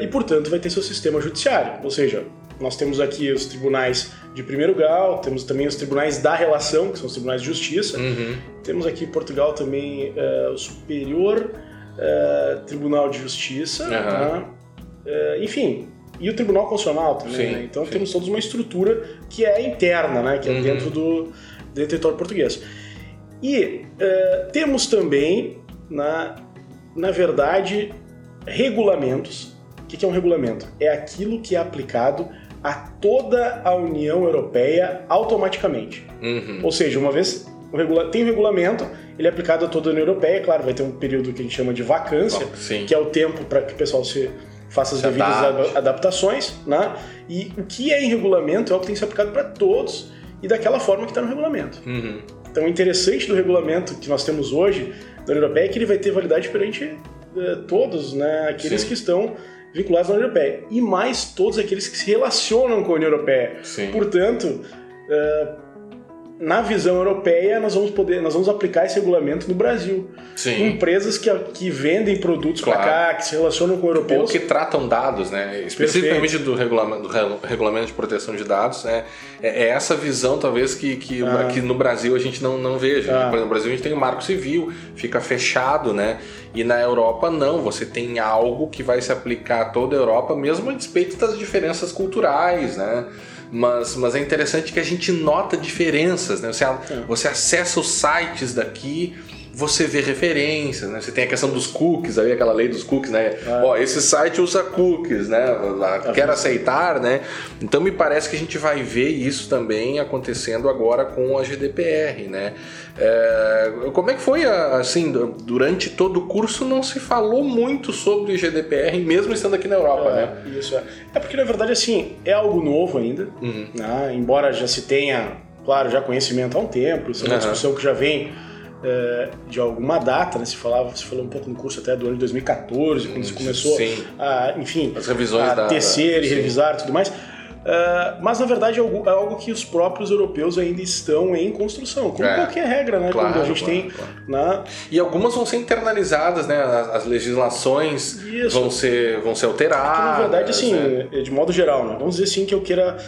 e portanto vai ter seu sistema judiciário, ou seja, nós temos aqui os tribunais de primeiro grau, temos também os tribunais da relação, que são os tribunais de justiça. Uhum. Temos aqui em Portugal também uh, o Superior uh, Tribunal de Justiça. Uhum. Uh, enfim, e o Tribunal Constitucional também. Sim, né? Então sim. temos toda uma estrutura que é interna, né? que é uhum. dentro do, do território português. E temos também, na, na verdade, regulamentos. O que é um regulamento? É aquilo que é aplicado a toda a União Europeia automaticamente. Uhum. Ou seja, uma vez tem o regulamento, ele é aplicado a toda a União Europeia, claro, vai ter um período que a gente chama de vacância, que é o tempo para que o pessoal se faça as se devidas adapte. adaptações, né? E o que é em regulamento é o que tem que ser aplicado para todos e daquela forma que está no regulamento. Uhum. Então, o interessante do regulamento que nós temos hoje da União Europeia é que ele vai ter validade perante uh, todos, né? Aqueles Sim. que estão vinculados à União Europeia. E mais todos aqueles que se relacionam com a União Europeia. Sim. Portanto, uh, na visão europeia, nós vamos poder, nós vamos aplicar esse regulamento no Brasil. Sim. Empresas que, que vendem produtos claro. para cá, que se relacionam com europeus. Ou que tratam dados, né? Especificamente do regulamento, do regulamento de proteção de dados, né? é, é essa visão talvez que, que ah. aqui no Brasil a gente não, não veja. Ah. Por exemplo, no Brasil a gente tem o marco civil, fica fechado, né? E na Europa não, você tem algo que vai se aplicar a toda a Europa, mesmo a despeito das diferenças culturais, né? Mas, mas é interessante que a gente nota diferenças, né? Você, você acessa os sites daqui, você vê referências, né? Você tem a questão dos cookies, aí aquela lei dos cookies, né? É. Ó, esse site usa cookies, né? Quer aceitar, né? Então me parece que a gente vai ver isso também acontecendo agora com a GDPR, né? É, como é que foi, assim, durante todo o curso não se falou muito sobre GDPR, mesmo estando aqui na Europa, é, né? Isso é. É porque na verdade, assim, é algo novo ainda, uhum. né? embora já se tenha, claro, já conhecimento há um tempo, isso é uma uhum. discussão que já vem é, de alguma data, né? Se falava, se falou um pouco no curso até do ano de 2014, quando se começou Sim. a, enfim, As revisões a da, tecer da, e revisar e tudo mais. Uh, mas na verdade é algo, é algo, que os próprios europeus ainda estão em construção, como é, qualquer regra, né? Claro, quando a gente claro, tem. Claro. Na... E algumas vão ser internalizadas, né? As, as legislações vão ser, vão ser alteradas. Porque, na verdade, assim, né? de modo geral, né? Vamos dizer assim que eu queira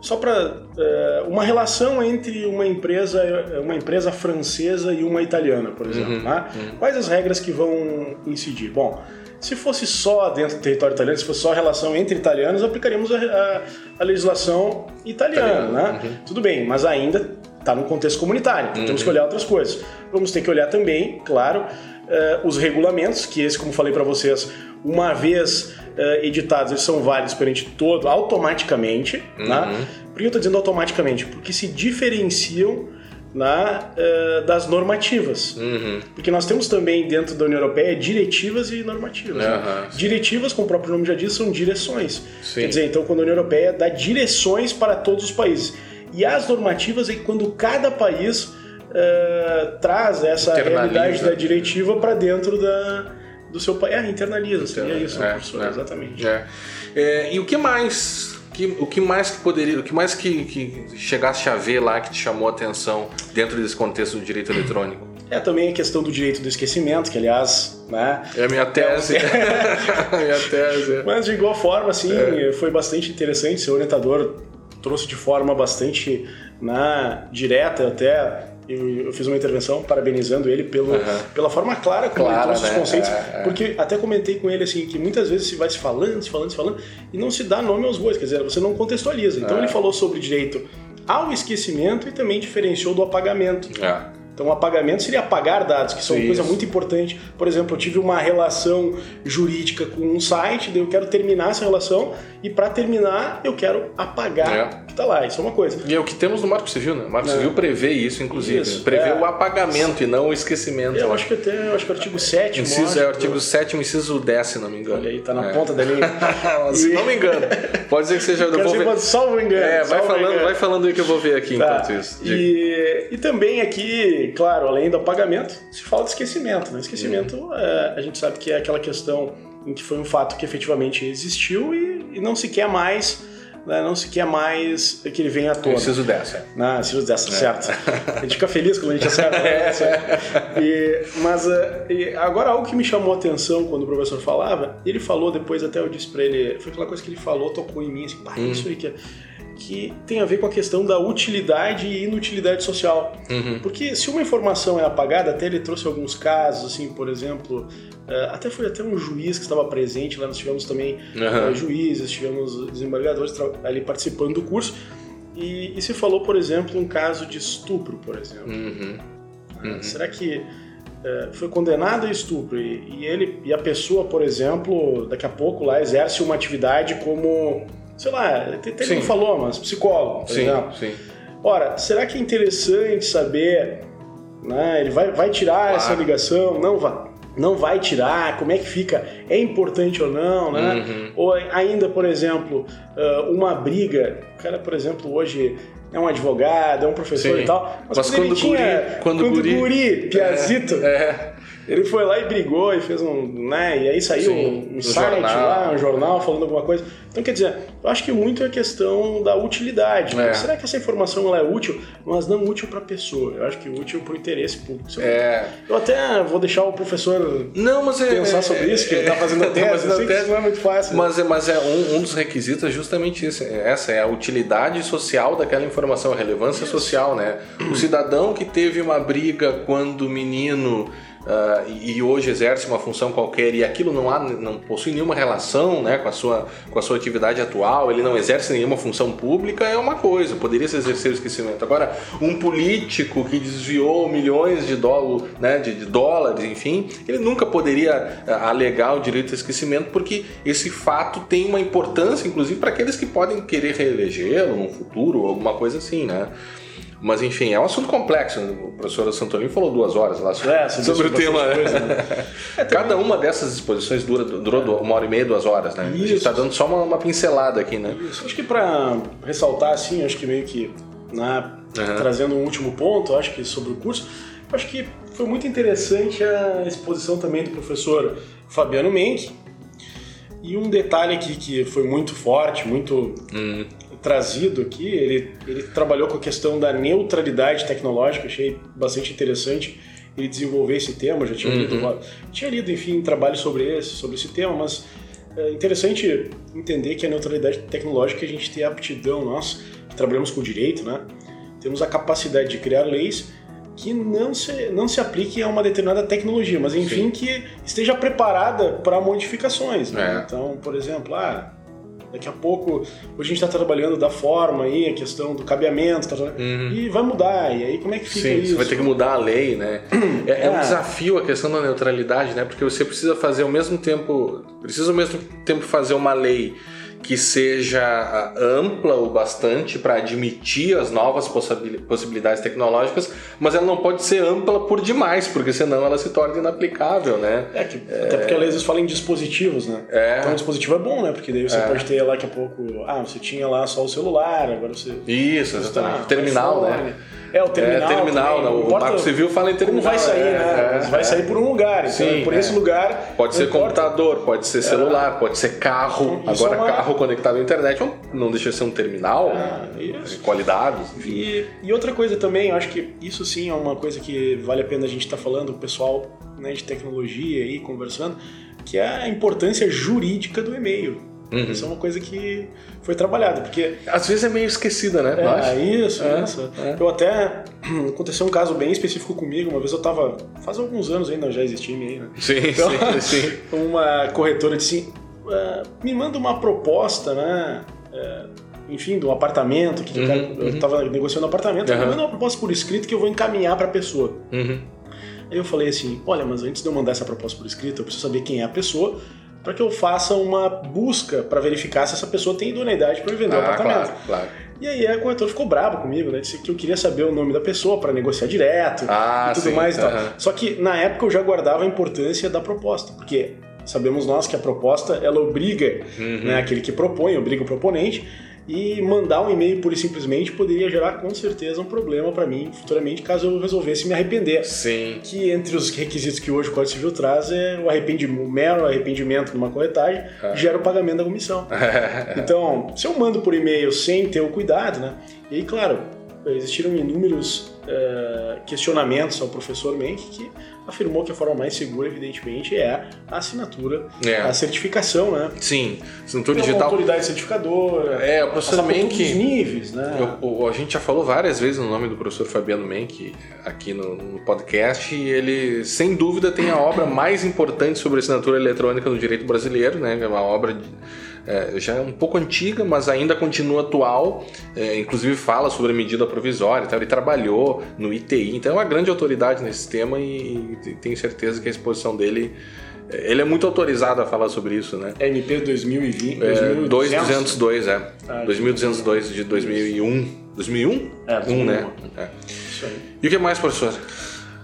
só para é, uma relação entre uma empresa uma empresa francesa e uma italiana, por exemplo. Uhum, né? uhum. Quais as regras que vão incidir? Bom, se fosse só dentro do território italiano, se fosse só a relação entre italianos, aplicaríamos a, a, a legislação italiana, Italiano, né? Uhum. Tudo bem, mas ainda está no contexto comunitário, então temos que olhar outras coisas. Vamos ter que olhar também, claro, uh, os regulamentos, que esse, como falei para vocês, uma vez uh, editados, eles são válidos perante todo, automaticamente. Uhum. Né? Por que eu estou dizendo automaticamente? Porque se diferenciam na, uh, das normativas. Uhum. Porque nós temos também dentro da União Europeia diretivas e normativas. Uhum. Né? Diretivas, como o próprio nome já diz, são direções. Sim. Quer dizer, então quando a União Europeia dá direções para todos os países. E as normativas é quando cada país uh, traz essa realidade da diretiva para dentro da, do seu país. É, internaliza, seria isso, é, professor, é, exatamente. É. É, e o que mais? Que, o que mais que poderia, o que mais que, que chegasse a ver lá que te chamou a atenção dentro desse contexto do direito eletrônico? É também a questão do direito do esquecimento, que aliás, né? É a minha tese. É <laughs> a minha tese. Mas de igual forma, assim, é. foi bastante interessante. Seu orientador trouxe de forma bastante né, direta até eu, fiz uma intervenção parabenizando ele pelo, uhum. pela forma clara como clara, ele trouxe né? os conceitos, é, é. porque até comentei com ele assim que muitas vezes se vai se falando, se falando, se falando e não se dá nome aos bois, quer dizer, você não contextualiza. Então é. ele falou sobre direito ao esquecimento e também diferenciou do apagamento. É. Então, o apagamento seria apagar dados, que são uma coisa muito importante. Por exemplo, eu tive uma relação jurídica com um site, daí eu quero terminar essa relação e para terminar eu quero apagar é tá lá, isso é uma coisa. E é o que temos no Marco Civil, né? O Marco É. Civil prevê isso, inclusive. Isso, prevê é. o apagamento e não o esquecimento. Eu né? acho que até, acho que o artigo 7 Inciso, é o artigo 7 inciso 10, se não me engano. Olha aí, tá na É. ponta da linha. <laughs> se não me engano. Pode ser que seja. Eu vou dizer, ver. mas salvo engano. É, vai falando, engano. vai falando aí que eu vou ver aqui Tá. enquanto isso. Diga. E, e também aqui, claro, além do apagamento, se fala de esquecimento. Né? Esquecimento, Uhum. é, a gente sabe que é aquela questão em que foi um fato que efetivamente existiu e, e não se quer mais, né? não se quer mais que ele venha à tona. Inciso 10, é. Ah, se dessa, certo. A gente fica feliz quando a gente acerta. né? <laughs> E, mas eh, e agora algo que me chamou a atenção quando o professor falava, ele falou depois até eu disse pra ele, foi aquela coisa que ele falou, tocou em mim, assim, pá, Hum. isso aí que, é- que tem a ver com a questão da utilidade e inutilidade social. Uhum. Porque se uma informação é apagada, até ele trouxe alguns casos, assim, por exemplo, eh, até foi até um juiz que estava presente, lá nós tivemos também eh, juízes, tivemos desembargadores ali participando do curso, e, e se falou, por exemplo, um caso de estupro, por exemplo. Uhum. Uhum. Será que eh, foi condenado a estupro e, e ele e a pessoa, por exemplo, daqui a pouco lá exerce uma atividade como, sei lá, não Sim. falou, mas psicólogo, por Sim, exemplo. sim. Ora, será que é interessante saber, né? Ele vai, vai tirar essa Claro. ligação? Não vai. Não vai tirar, como é que fica? É importante ou não, né? Uhum. Ou ainda, por exemplo, ah, uma briga. O cara, por exemplo, hoje é um advogado, é um professor Sim. e tal. Mas, Mas quando, ele quando tinha, guri- quando guri- guri, piazito, É. ele foi lá e brigou e fez um. Né? E aí saiu Sim, um um site lá, um jornal falando alguma coisa. Então, quer dizer, eu acho que muito é questão da utilidade. É. Será que essa informação ela é útil, mas não útil para a pessoa? Eu acho que útil para o interesse público. É. Eu até vou deixar o professor Não, mas é. pensar sobre isso, que ele está fazendo a Tá tese. a tese. isso não é muito fácil. Mas é, mas é um, um dos requisitos é justamente isso. é Essa é a utilidade social daquela informação, a relevância social, né? O cidadão que teve uma briga quando menino ah, e hoje exerce uma função qualquer e aquilo não há, não possui nenhuma relação, né, com a sua com a sua atividade atual, ele não exerce nenhuma função pública é uma coisa, poderia se exercer o esquecimento. Agora, um político que desviou milhões de, dólar, né, de, de dólares, enfim, ele nunca poderia ah, alegar o direito ao esquecimento porque esse fato tem uma importância, inclusive, para aqueles que podem querer reelegê-lo no futuro alguma coisa assim, né? Mas enfim, é um assunto complexo. O professor Santolini falou duas horas lá sobre, É, <laughs> sobre o tema. né? coisa, <laughs> né? Cada uma dessas exposições dura, durou du- uma hora e meia, duas horas, né? A gente Isso. está dando só uma, uma pincelada aqui, né? Isso. Acho que para ressaltar, assim, acho que meio que Aham. trazendo um último ponto, acho que sobre o curso, acho que foi muito interessante a exposição também do professor Fabiano Menck. E um detalhe aqui que foi muito forte, muito Hum, trazido aqui, ele, ele trabalhou com a questão da neutralidade tecnológica, achei bastante interessante ele desenvolver esse tema, eu já tinha lido, Uhum. tinha lido, enfim, trabalho sobre esse, sobre esse tema, mas é interessante entender que a neutralidade tecnológica a gente tem a aptidão, nós que trabalhamos com direito, né? Temos a capacidade de criar leis que não se, não se apliquem a uma determinada tecnologia, mas enfim que esteja preparada para modificações. Né? É. Então, por exemplo, ah, daqui a pouco hoje a gente está trabalhando da forma aí, a questão do cabeamento, tá, Uhum. e vai mudar. E aí como é que fica Sim, isso? você vai ter que mudar a lei, né? <clears throat> É, é um É. desafio a questão da neutralidade, né? Porque você precisa fazer ao mesmo tempo, precisa ao mesmo tempo fazer uma lei que seja ah, ampla o bastante para admitir as novas possibil- possibilidades tecnológicas, mas ela não pode ser ampla por demais, porque senão ela se torna inaplicável, né? É, que, até porque às vezes fala em dispositivos, né? É. Então o dispositivo é bom, né? Porque daí você É. pode ter lá daqui a pouco, ah, você tinha lá só o celular, agora você. Isso, tá exatamente. no terminal, iPhone. né? É, o terminal. é, terminal, também, não, o Marco Civil fala em terminal. Como vai sair, é, né? é, vai é. sair por um lugar. Então, Sim, por é. esse lugar. Pode ser importa. computador, pode ser celular, pode ser carro. Isso Agora, é uma- carro conectado à internet não- deixa de ser um terminal, Ah, isso. qualidade. E, e outra coisa também, eu acho que isso sim é uma coisa que vale a pena a gente estar falando, o pessoal né, de tecnologia aí conversando, que é a importância jurídica do e-mail. Uhum. Isso é uma coisa que foi trabalhada, porque Às vezes é meio esquecida, né? É, isso, É, isso. é. Eu até. <clears throat> Aconteceu um caso bem específico comigo. Uma vez eu tava. Faz alguns anos ainda, já existia aí, né? Sim, Então, sim, sim. <laughs> Uma corretora disse "Ah, me manda uma proposta, né? É, enfim, do apartamento. Que Uhum, eu, eu uhum. tava negociando um apartamento. Aham. Me manda uma proposta por escrito que eu vou encaminhar pra pessoa. Uhum. Aí eu falei assim: olha, mas antes de eu mandar essa proposta por escrito, eu preciso saber quem é a pessoa. Para que eu faça uma busca para verificar se essa pessoa tem idoneidade para vender o Ah, apartamento. claro, claro. E aí a corretora ficou brava comigo, né? Disse que eu queria saber o nome da pessoa para negociar direto Ah, e tudo sim, mais e tal. Só que na época eu já guardava a importância da proposta, porque sabemos nós que a proposta ela obriga Uhum. né, aquele que propõe, obriga o proponente. E mandar um e-mail pura e simplesmente poderia gerar com certeza um problema para mim futuramente caso eu resolvesse me arrepender. Sim. Que entre os requisitos que hoje o Código Civil traz é o arrependimento, o mero arrependimento numa corretagem Ah. gera o pagamento da comissão. <laughs> Então, se eu mando por e-mail sem ter o cuidado, né? E aí, claro, existiram inúmeros eh, questionamentos ao professor Menck que afirmou que a forma mais segura, evidentemente, é a assinatura, É. a certificação, né? Sim. Assinatura Pela digital. autoridade certificadora. É, o professor Menck. os níveis, né? Eu- o- a gente já falou várias vezes o nome do professor Fabiano Menck aqui no, no podcast e ele, sem dúvida, tem a obra mais importante sobre assinatura eletrônica no direito brasileiro, né? É uma obra de- é, já um pouco antiga, mas ainda continua atual. É, inclusive fala sobre a medida provisória. Então ele trabalhou no ITI, então é uma grande autoridade nesse tema e, e tenho certeza que a exposição dele ele é muito autorizado a falar sobre isso, né? MP 2020. É, 2200. 2202, é. Ah, 2202 de 2001. 2001? É, 1, né? 2001. É. Isso aí. E o que mais, professor?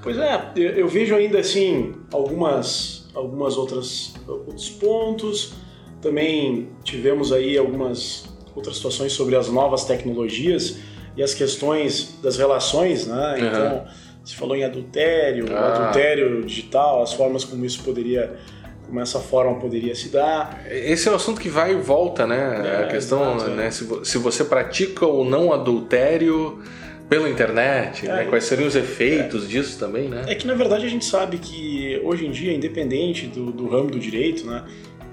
Pois é, eu, eu vejo ainda assim algumas, algumas outras outros pontos. Também tivemos aí algumas outras situações sobre as novas tecnologias e as questões das relações, né? Uhum. Então, se falou em adultério, Ah. adultério digital, as formas como isso poderia, como essa forma poderia se dar. Esse é um assunto que vai e volta, né? É, a questão, exato, é. né? Se, vo- se você pratica ou não adultério pela internet, É, né? Quais seriam os efeitos disso também, né? É que na verdade a gente sabe que hoje em dia, independente do, do ramo do direito, né?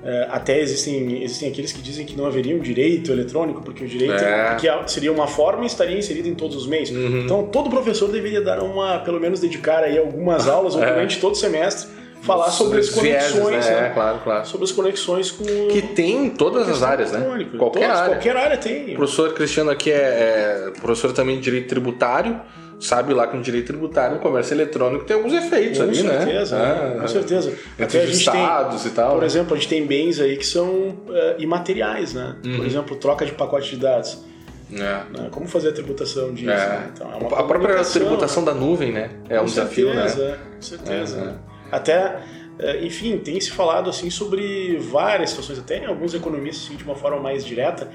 É, até existem, existem aqueles que dizem que não haveria um direito eletrônico, porque o direito É. porque seria uma forma e estaria inserido em todos os meios. Uhum. Então todo professor deveria dar uma, pelo menos dedicar aí algumas <laughs> aulas ou É. durante todo o semestre falar sobre as Os vieses, conexões, né? né? É, claro, claro. Sobre as conexões com Que tem em todas as áreas, né? Qualquer Todas, área. Qualquer área tem. O professor Cristiano aqui é, é professor também de direito tributário, sabe lá que no direito tributário, no comércio eletrônico, tem alguns efeitos Com ali, certeza, né? né? com certeza. Entre Até a os gente tem, estados e tal. Por né? exemplo, a gente tem bens aí que são é, imateriais, né? Uhum. Por exemplo, troca de pacote de dados. É. né? Como fazer a tributação disso? É. né? Então, é a própria tributação da nuvem, né? É um com desafio, certeza, né? é, Com certeza. É, né? Até, é, enfim, tem se falado assim sobre várias situações, até em alguns economistas assim, de uma forma mais direta,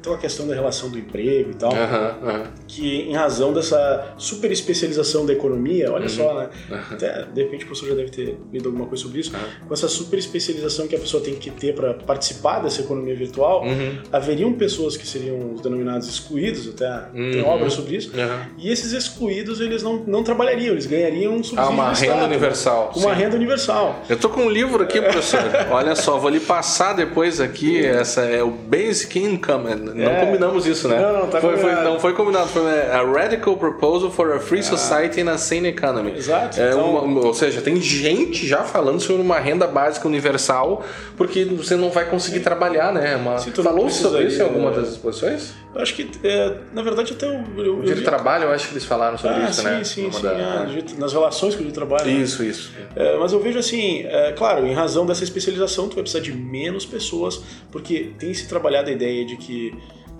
então a questão da relação do emprego e tal, Aham, aham. que em razão dessa super especialização da economia, olha só, né? Uhum. Até, de repente o professor já deve ter lido alguma coisa sobre isso, Uhum. com essa super especialização que a pessoa tem que ter para participar dessa economia virtual, Uhum. haveriam pessoas que seriam os denominados excluídos, até tem Uhum. obras sobre isso, e esses excluídos eles não, não trabalhariam, eles ganhariam um subsídio Ah, uma renda Estado, universal. Uma sim. renda universal. Eu tô com um livro aqui, professor. <laughs> Olha só, vou lhe passar depois aqui. Essa é o Basic Income. Não É. combinamos isso, né? Não, não, tá foi, foi- combinado. não foi combinado. Foi é, a Radical Proposal for a Free Society in a Sane Economy. Exato, É então- uma- ou seja, tem gente já falando sobre uma renda básica universal, porque você não vai conseguir trabalhar, né? Uma... Tu não Falou sobre isso em alguma né? das exposições? Eu acho que, é, na verdade, até eu, eu, O dia de trabalho, eu acho que eles falaram sobre Ah, isso, sim, né? sim, Numa sim. da- ah, jeito- nas relações que eu trabalho. né? Isso, isso. É, mas eu vejo assim, é, claro, em razão dessa especialização, tu vai precisar de menos pessoas, porque tem se trabalhado a ideia de que,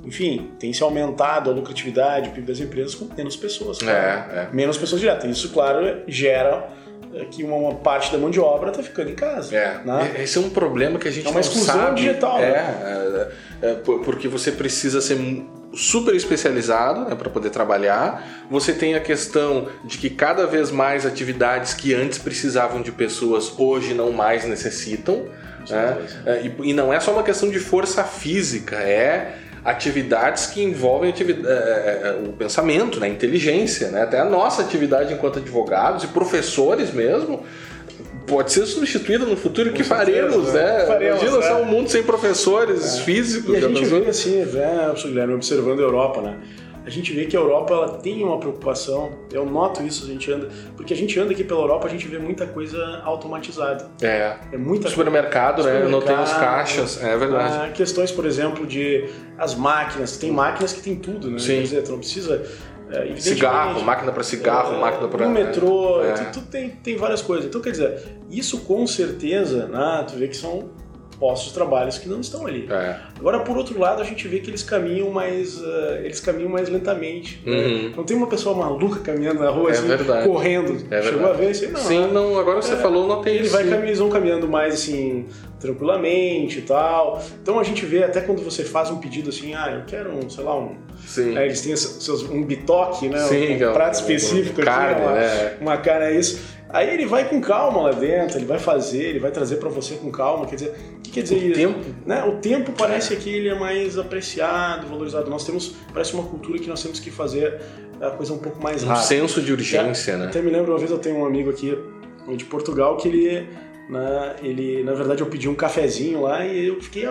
enfim, tem se aumentado a lucratividade o PIB das empresas com menos pessoas. É, é. Menos pessoas diretas. Isso, claro, gera é, que uma, parte da mão de obra está ficando em casa. É, né? esse é um problema que a gente É uma não exclusão sabe. digital, É, né? é, é, por- porque você precisa ser super especializado né, para poder trabalhar. Você tem a questão de que cada vez mais atividades que antes precisavam de pessoas hoje não mais necessitam. né? É, e, e não é só uma questão de força física, é atividades que envolvem ativi- é, é, é, o pensamento, né, a inteligência, né? até a nossa atividade enquanto advogados e professores mesmo pode ser substituída no futuro. que certeza, faremos, né? né? Faremos, Imagina né? só um mundo sem professores físicos. E a gente vê assim, né, Guilherme, observando a Europa, né? A gente vê que a Europa ela tem uma preocupação, eu noto isso, a gente anda, porque a gente anda aqui pela Europa, a gente vê muita coisa automatizada. É. É muita Supermercado, né? Não tem os Supermercado, caixas, é verdade. Ah, questões, por exemplo, de as máquinas. Tem máquinas que tem tudo, né? Sim. Quer dizer, tu não precisa. é, Cigarro, máquina para cigarro, é, máquina para. No metrô, É. tu, tu tem, tem várias coisas. Então, quer dizer, isso com certeza, né, tu vê que são postos de trabalho que não estão ali. É. Agora, por outro lado, a gente vê que eles caminham mais, uh, eles caminham mais lentamente. Né? Uhum. Não tem uma pessoa maluca caminhando na rua É assim, verdade. correndo. É Chegou verdade. a ver isso aí? Não. Sim, né? não, agora você É, falou, não tem Ele isso. vai caminhando, eles vão caminhando mais assim, tranquilamente e tal. Então a gente vê até quando você faz um pedido assim, ah, eu quero um, sei lá, um. Sim. Aí eles têm seus, um bitoque, né? Sim, um, é um- prato um- específico um carne, aqui, uma, né? uma carne é isso. Aí ele vai com calma lá dentro, ele vai fazer, ele vai trazer pra você com calma. Quer dizer, o que quer dizer isso? tempo. Né? O tempo parece que ele é mais apreciado, valorizado. Nós temos, parece uma cultura que nós temos que fazer a coisa um pouco mais Um rápida. senso de urgência, né? Até me lembro uma vez eu tenho um amigo aqui de Portugal que ele, né, ele na verdade eu pedi um cafezinho lá e eu fiquei,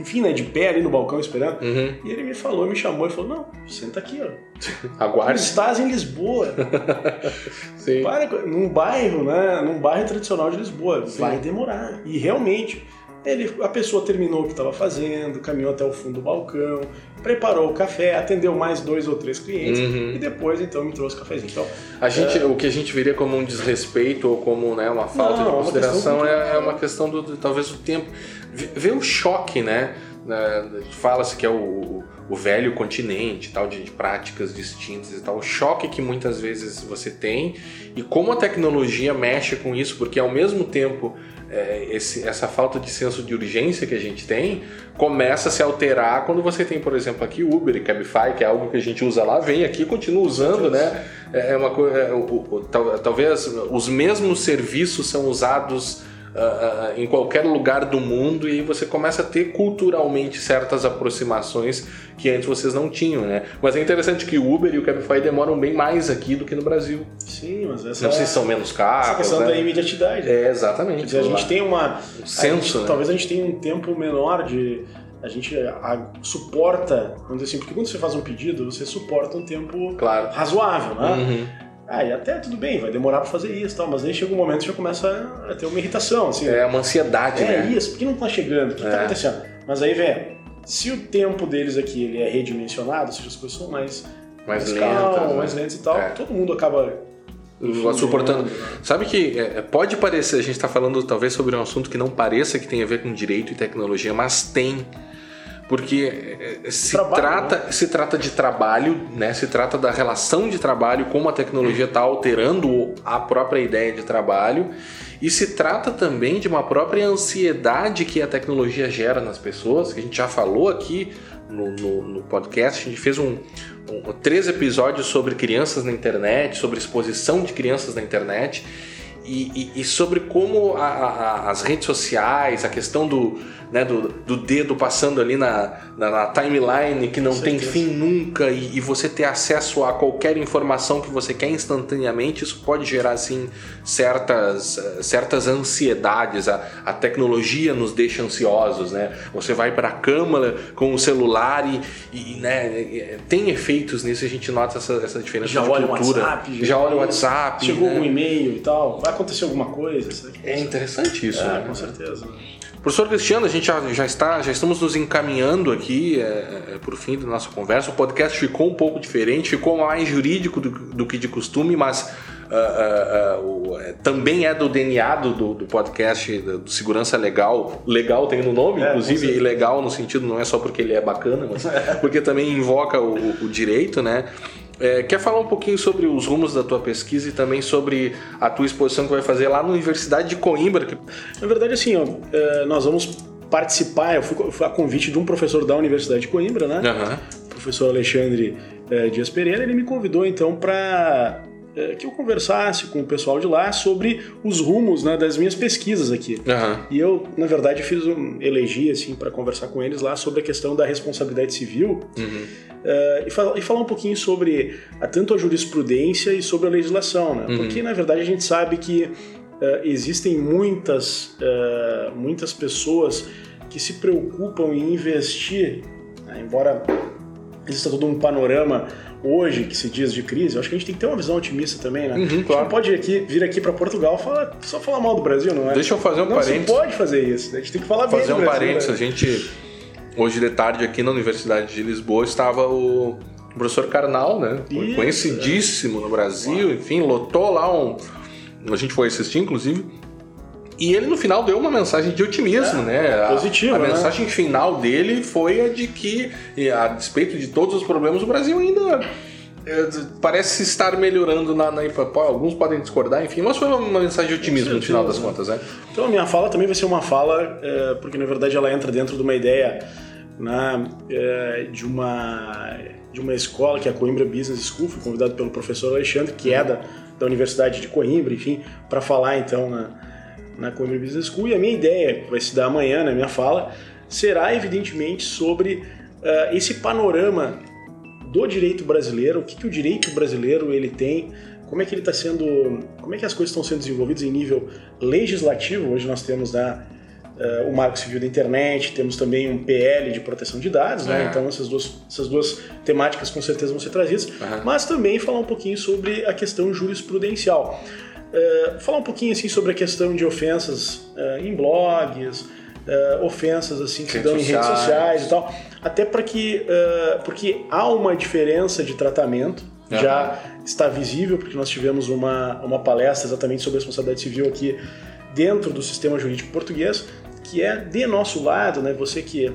enfim, né, de pé ali no balcão esperando. Uhum. E ele me falou, me chamou e falou: "Não, senta aqui, ó. Aguarde. estás em Lisboa. <laughs> Sim. Para, num bairro, né, num bairro tradicional de Lisboa, vai demorar". E realmente ele, a pessoa terminou o que estava fazendo, caminhou até o fundo do balcão, preparou o café, atendeu mais dois ou três clientes Uhum. e depois então me trouxe o cafezinho. Então, A gente, o que a gente veria como um desrespeito ou como né, uma falta Não, de é uma consideração questão é, é uma questão do, do- talvez do tempo. Vê o choque, né? Fala-se que é o, o- o velho continente, tal, de, de práticas distintas e tal. O choque que muitas vezes você tem e como a tecnologia mexe com isso, porque ao mesmo tempo é, esse- essa falta de senso de urgência que a gente tem começa a se alterar quando você tem, por exemplo, aqui Uber e Cabify, que é algo que a gente usa lá, vem aqui e continua usando, né? É uma coisa. é, o- o- tal- talvez os mesmos serviços são usados em qualquer lugar do mundo e aí você começa a ter culturalmente certas aproximações que antes vocês não tinham, né? Mas é interessante que o Uber e o Cabify demoram bem mais aqui do que no Brasil. sim, mas essa Não sei se são menos essa carros, questão né? da imediatidade. É, exatamente. Quer dizer, a gente tem uma. Um senso, gente- né? Talvez a gente tenha um tempo menor de. A gente a- suporta, vamos dizer assim, porque quando você faz um pedido, você suporta um tempo Claro. razoável, né? Uhum. Ah, e até tudo bem, vai demorar pra fazer isso e tal, mas aí chega um momento que já começa a ter uma irritação, assim. É uma ansiedade, É né? isso, por que não tá chegando? O que É. tá acontecendo? Mas aí, velho, se o tempo deles aqui ele é redimensionado, ou seja, as coisas são mais, Mais calmas, lentas, né? mais lentas e tal, É. todo mundo acaba suportando. né? Sabe que é, pode parecer, a gente está falando talvez sobre um assunto que não pareça que tem a ver com direito e tecnologia, mas tem. Porque é, se, Trabalho, trata, se trata de trabalho, né? se trata da relação de trabalho, como a tecnologia está alterando a própria ideia de trabalho, e se trata também de uma própria ansiedade que a tecnologia gera nas pessoas, que a gente já falou aqui no, no- no podcast, a gente fez um, um- três episódios sobre crianças na internet, sobre exposição de crianças na internet e, e- e sobre como a- a- as redes sociais, a questão do, né, do, do dedo passando ali na, na, na timeline que não tem fim nunca e, e você ter acesso a qualquer informação que você quer instantaneamente, isso pode gerar assim certas, eh, certas ansiedades. A, a tecnologia nos deixa ansiosos, né? Você vai para a câmara com o celular e, e, né, tem efeitos nisso, a gente nota essa, essa diferença Já de olha cultura. WhatsApp, já olha o WhatsApp. Chegou né? algum e-mail e tal, vai acontecer alguma coisa? sabe? É interessante isso, Ah, né? com certeza. Professor Cristiano, a gente já, já está, já estamos nos encaminhando aqui é, é, para o fim da nossa conversa. O podcast ficou um pouco diferente, ficou mais jurídico do, do que de costume, mas ah, o- é, também é do DNA do, do, podcast do, Segurança Legal. Legal tem no nome, É, inclusive, e legal no sentido não é só porque ele é bacana, mas <laughs> porque também invoca o, o direito, né? É, quer falar um pouquinho sobre os rumos da tua pesquisa e também sobre a tua exposição que vai fazer lá na Universidade de Coimbra? que- Na verdade, assim, ó, é, nós vamos participar, eu fui, a convite de um professor da Universidade de Coimbra, né? Aham. O professor Alexandre eh, Dias Pereira, ele me convidou então para que eu conversasse com o pessoal de lá sobre os rumos né, das minhas pesquisas aqui. Aham. E eu, na verdade, fiz um elegi assim para conversar com eles lá sobre a questão da responsabilidade civil Uhum. eh, e, fal- e falar um pouquinho sobre a, tanto a jurisprudência e sobre a legislação, né? Uhum. Porque na verdade a gente sabe que eh, existem muitas eh, muitas pessoas que se preocupam em investir, né? embora exista todo um panorama hoje que se diz de crise, eu acho que a gente tem que ter uma visão otimista também, né? Uhum, a gente claro. não pode aqui, vir aqui para Portugal falar, só falar mal do Brasil, não é? Deixa eu fazer um não parênteses. se pode fazer isso, né? a gente tem que falar bem Fazer um Brasil, parênteses, né? a gente hoje de tarde aqui na Universidade de Lisboa estava o professor Karnal, né? Isso, Conhecidíssimo no Brasil, enfim, lotou lá um. A gente foi assistir, inclusive. E ele no final deu uma mensagem de otimismo, é, né? Positivo. A, a né? mensagem final dele foi a de que, a despeito de todos os problemas, o Brasil ainda é, parece estar melhorando na, na alguns podem discordar, enfim, mas foi uma, uma mensagem de otimismo no final das contas, né? Então a minha fala também vai ser uma fala, é, porque na verdade ela entra dentro de uma ideia né, é, de uma de uma escola que é a Coimbra Business School, fui convidado pelo professor Alexandre, que é da, da Universidade de Coimbra, enfim, para falar então na, na Coimbra Business School. E a minha ideia, que vai se dar amanhã na minha fala, será evidentemente sobre uh, esse panorama do direito brasileiro, o que, que o direito brasileiro ele tem, como é que ele está sendo, como é que as coisas estão sendo desenvolvidas em nível legislativo. Hoje nós temos né, uh, o Marco Civil da Internet, temos também um PL de proteção de dados, né? é. Então essas duas, essas duas temáticas com certeza vão ser trazidas, uhum. mas também falar um pouquinho sobre a questão jurisprudencial. Uh, falar um pouquinho assim sobre a questão de ofensas uh, em blogs, uh, ofensas assim que se dão em redes sociais e tal, até para que porque há uma diferença de tratamento uhum. já está visível porque nós tivemos uma, uma palestra exatamente sobre responsabilidade civil aqui dentro do sistema jurídico português que é de nosso lado, né? Você que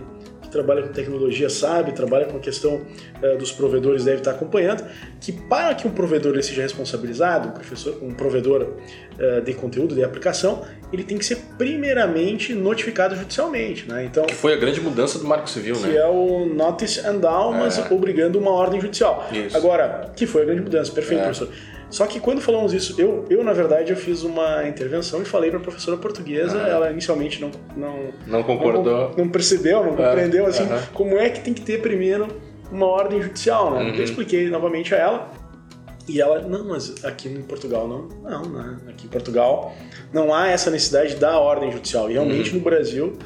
trabalha com tecnologia sabe, trabalha com a questão uh, dos provedores deve estar acompanhando, que para que um provedor seja responsabilizado, um, professor, um provedor uh, de conteúdo, de aplicação, ele tem que ser primeiramente notificado judicialmente. Né? Então, que foi a grande mudança do Marco Civil, que né? Que é o notice and down, mas é. obrigando uma ordem judicial. Isso. Agora, que foi a grande mudança, perfeito, é. professor. Só que quando falamos isso, eu, eu na verdade, eu fiz uma intervenção e falei para a professora portuguesa, uhum. ela inicialmente não não, não concordou, não, não percebeu, não compreendeu assim como é que tem que ter primeiro uma ordem judicial, né? Uhum. Eu expliquei novamente a ela e ela, não, mas aqui em Portugal não, não, né? aqui em Portugal não há essa necessidade da ordem judicial. E realmente uhum. no Brasil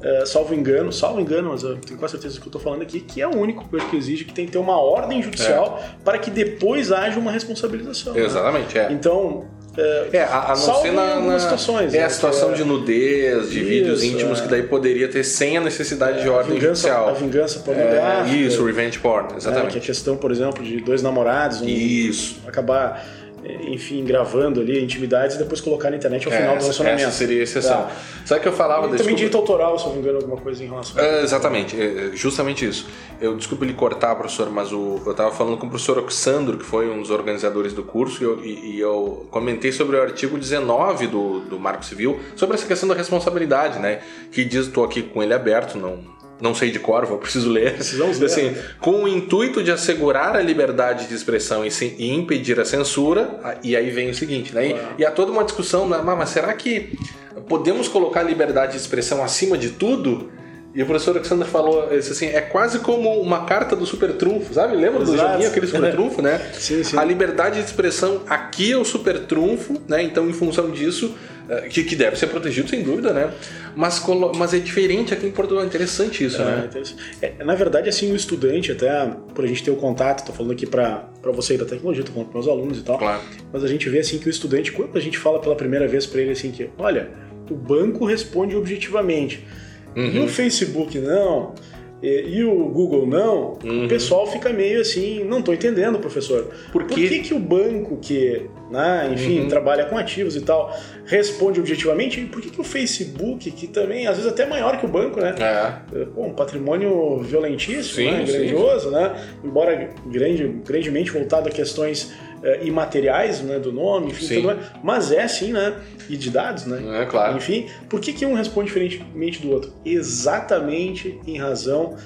é, salvo engano, salvo engano, mas eu tenho quase certeza que eu estou falando aqui, que é o único que exige que tem que ter uma ordem judicial é. para que depois haja uma responsabilização. Né? Exatamente, né? é. Então, é, é, a, a não ser na, na situações. É né, a situação de nudez, de isso, vídeos íntimos, é. que daí poderia ter sem a necessidade é, de ordem vingança, judicial. A vingança pornográfica. É, isso, revenge porn, exatamente. que é a questão, por exemplo, de dois namorados. Um, isso. Acabar enfim, gravando ali intimidades e depois colocar na internet ao é, final do relacionamento. Essa seria a exceção. Tá. Sabe que eu falava... E também direito autoral, se eu não me engano, alguma coisa em relação é, Exatamente, é, é, justamente isso. Eu desculpe lhe cortar, professor, mas o, eu estava falando com o professor Oxandro, que foi um dos organizadores do curso, e eu, e, e eu comentei sobre o artigo 19 do, do Marco Civil, sobre essa questão da responsabilidade, né? Que diz, estou aqui com ele aberto, não não sei de cor, vou preciso ler. Precisamos <laughs> ler. Assim, com o intuito de assegurar a liberdade de expressão e, sim, e impedir a censura, e aí vem o seguinte, né? E, e há toda uma discussão, né? mas será que podemos colocar a liberdade de expressão acima de tudo? E o professor Alexandre falou assim, é quase como uma carta do super trunfo, sabe? Lembra Exato. do joguinho, aquele super trunfo, né? <laughs> sim, sim. A liberdade de expressão aqui é o super trunfo, né? Então, em função disso, que, que deve ser protegido sem dúvida, né? Mas, mas é diferente aqui em Portugal, é interessante isso, é, né? Interessante. É, na verdade, assim, o estudante, até por a gente ter o contato, tô falando aqui para você da tecnologia, tô falando para meus alunos e tal, claro. mas a gente vê assim que o estudante, quando a gente fala pela primeira vez para ele assim que, olha, o banco responde objetivamente, uhum. e o Facebook não, e, e, o Google não, uhum. o pessoal fica meio assim, não estou entendendo, professor. Por, Por que, que o banco que, né, enfim, uhum. trabalha com ativos e tal, responde objetivamente? E por que, que o Facebook, que também, às vezes até maior que o banco, né? É. Pô, um patrimônio violentíssimo, sim, né? grandioso, sim. né? Embora grande, grandemente voltado a questões imateriais né, do nome, enfim, tudo mais, mas é sim, né? E de dados, né? É claro. Enfim, por que, que um responde diferentemente do outro? Exatamente em razão,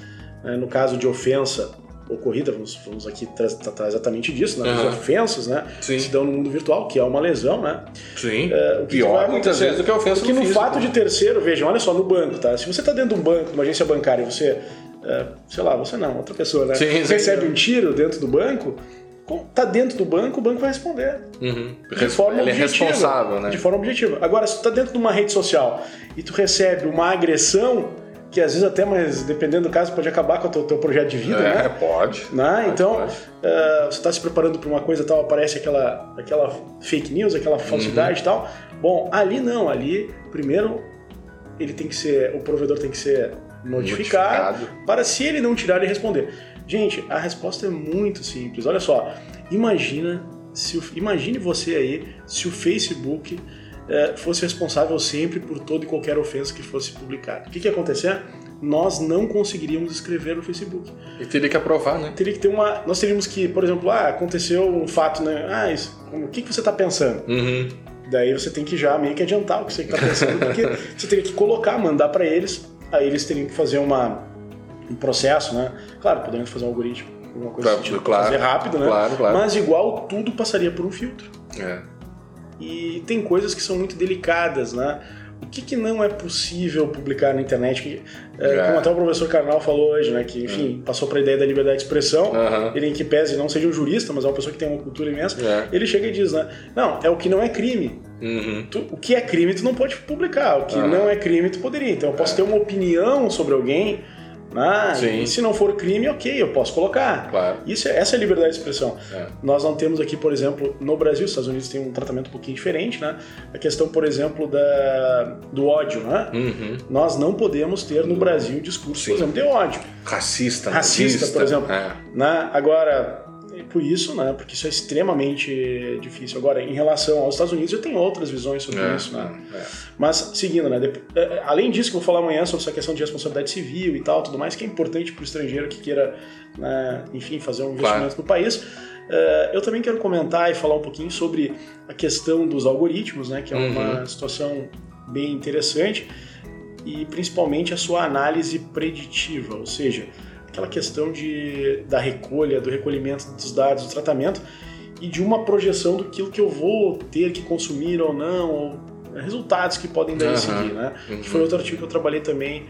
né, no caso de ofensa ocorrida, vamos, vamos aqui tratar exatamente disso, né? Uhum. As ofensas, né? Sim. Se dão no mundo virtual, que é uma lesão, né? Sim. É, o que Pior muitas vezes do que a ofensa Porque no, no físico. fato de terceiro, vejam, olha só, no banco, tá? Se você está dentro de um banco, de uma agência bancária, e você, é, sei lá, você não, outra pessoa, né? Sim, recebe um tiro dentro do banco, tá dentro do banco, o banco vai responder. Uhum. De forma Ele objetiva, é responsável, né? De forma objetiva. Agora, se tu tá dentro de uma rede social e tu recebe uma agressão, que às vezes até, mas dependendo do caso, pode acabar com o teu, teu projeto de vida, é, né? Pode. Né? pode então, pode. Uh, você está se preparando para uma coisa tal, aparece aquela, aquela fake news, aquela falsidade uhum. e tal. Bom, ali não, ali, primeiro, ele tem que ser, o provedor tem que ser notificado, notificado. para se ele não tirar e responder. Gente, a resposta é muito simples. Olha só, imagina se o, imagine você aí se o Facebook é, fosse responsável sempre por toda e qualquer ofensa que fosse publicada. O que, que ia acontecer? Nós não conseguiríamos escrever no Facebook. E teria que aprovar, né? Teria que ter uma. Nós teríamos que, por exemplo, ah, aconteceu um fato, né? Ah, isso, o que, que você está pensando? Uhum. Daí você tem que já meio que adiantar o que você está pensando, porque <laughs> você teria que colocar, mandar para eles, aí eles teriam que fazer uma, um processo, né? Claro, podemos fazer um algoritmo, alguma coisa Claro, assim, tipo, claro, fazer rápido, né? claro, claro. Mas igual tudo passaria por um filtro. É. E tem coisas que são muito delicadas, né? O que, que não é possível publicar na internet? Que, é, É. Como até o professor Karnal falou hoje, né? Que, enfim, passou para a ideia da liberdade de expressão. Ele, em que pese não seja um jurista, mas é uma pessoa que tem uma cultura imensa. É. Ele chega e diz, né? Não, é o que não é crime. Uhum. Tu- o que é crime tu não pode publicar, o que Aham. não é crime tu poderia. Então eu posso ter uma opinião sobre alguém, né? Sim. e se não for crime, ok, eu posso colocar. Claro. Isso, é- essa é a liberdade de expressão. É. Nós não temos aqui, por exemplo, no Brasil, os Estados Unidos têm um tratamento um pouquinho diferente, né? A questão, por exemplo, da, do ódio, né? Uhum. Nós não podemos ter no Brasil discurso, Sim. por exemplo, de ódio. Racista, Racista, nazista. por exemplo. É. Né? Agora, por isso, né? Porque isso é extremamente difícil. Agora, em relação aos Estados Unidos, eu tenho outras visões sobre É, isso, né? é. Mas, seguindo, né? dep- eh, Além disso, que eu vou falar amanhã sobre essa questão de responsabilidade civil e tal, tudo mais, que é importante para o estrangeiro que queira, né, enfim, fazer um investimento no país. eh, Eu também quero comentar e falar um pouquinho sobre a questão dos algoritmos, né? Que é uma situação bem interessante e principalmente a sua análise preditiva, ou seja, aquela questão de, da recolha, do recolhimento dos dados, do tratamento e de uma projeção do que eu vou ter que consumir ou não, ou né, resultados que podem daí Aham. seguir, né? Uhum. Que foi outro artigo que eu trabalhei também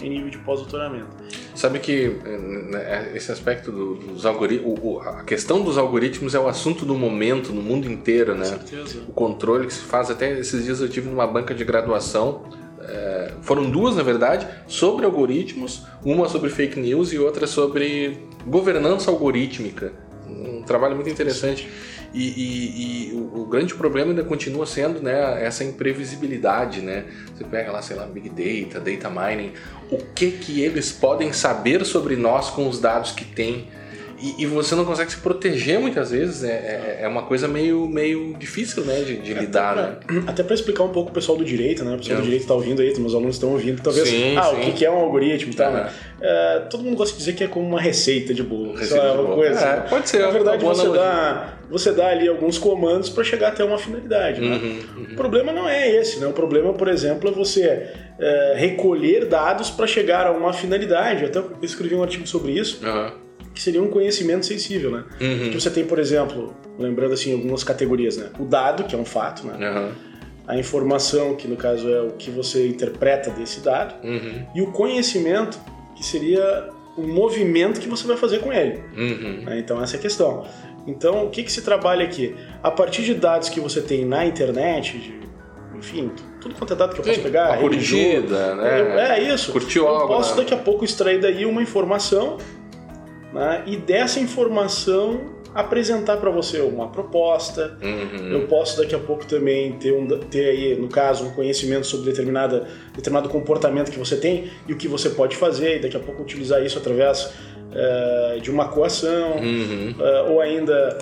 em nível de pós-doutoramento. Sabe que eh, né, esse aspecto do- dos algoritmos, a questão dos algoritmos é o assunto do momento no mundo inteiro, né? Com certeza. O controle que se faz, até esses dias eu tive numa banca de graduação, eh, foram duas na verdade, sobre algoritmos, uma sobre fake news e outra sobre governança algorítmica. Um trabalho muito interessante. E, e- e o, o grande problema ainda continua sendo né, essa imprevisibilidade, né? Você pega lá, sei lá, Big Data, Data Mining, o que que eles podem saber sobre nós com os dados que têm e, e você não consegue se proteger muitas vezes, é, é, é uma coisa meio, meio difícil né, de, de lidar. Né? <clears throat> Até para explicar um pouco o pessoal do direito, né? O pessoal É. do direito está ouvindo aí, meus alunos estão ouvindo, talvez. Sim, ah, sim. o que que é um algoritmo e tal, né? É, todo mundo gosta de dizer que é como uma receita de bolo. Receita lá, de bolo. coisa. É, assim. pode ser, Na verdade, você analogia. dá, você dá ali alguns comandos para chegar até uma finalidade, né? Uhum, O problema não é esse, né? O problema, por exemplo, é você é, recolher dados para chegar a uma finalidade. Eu até escrevi um artigo sobre isso, Aham. Que seria um conhecimento sensível, né? Uhum. Que você tem, por exemplo, lembrando assim algumas categorias, né? O dado, que é um fato, né? Aham. A informação, que no caso é o que você interpreta desse dado, Uhum. e o conhecimento, que seria o movimento que você vai fazer com ele. Uhum. né? Então, essa é a questão. Então, o que, que se trabalha aqui? A partir de dados que você tem na internet, de, enfim, tudo quanto é dado que eu posso Sim, pegar, uma curtida, né? É, é isso. Curtiu eu algo, posso né? daqui a pouco extrair daí uma informação né? e dessa informação apresentar para você uma proposta, Uhum. eu posso daqui a pouco também ter, um, ter aí, no caso, um conhecimento sobre determinada, determinado comportamento que você tem e o que você pode fazer, e daqui a pouco utilizar isso através eh, de uma coação, Uhum. eh, ou ainda.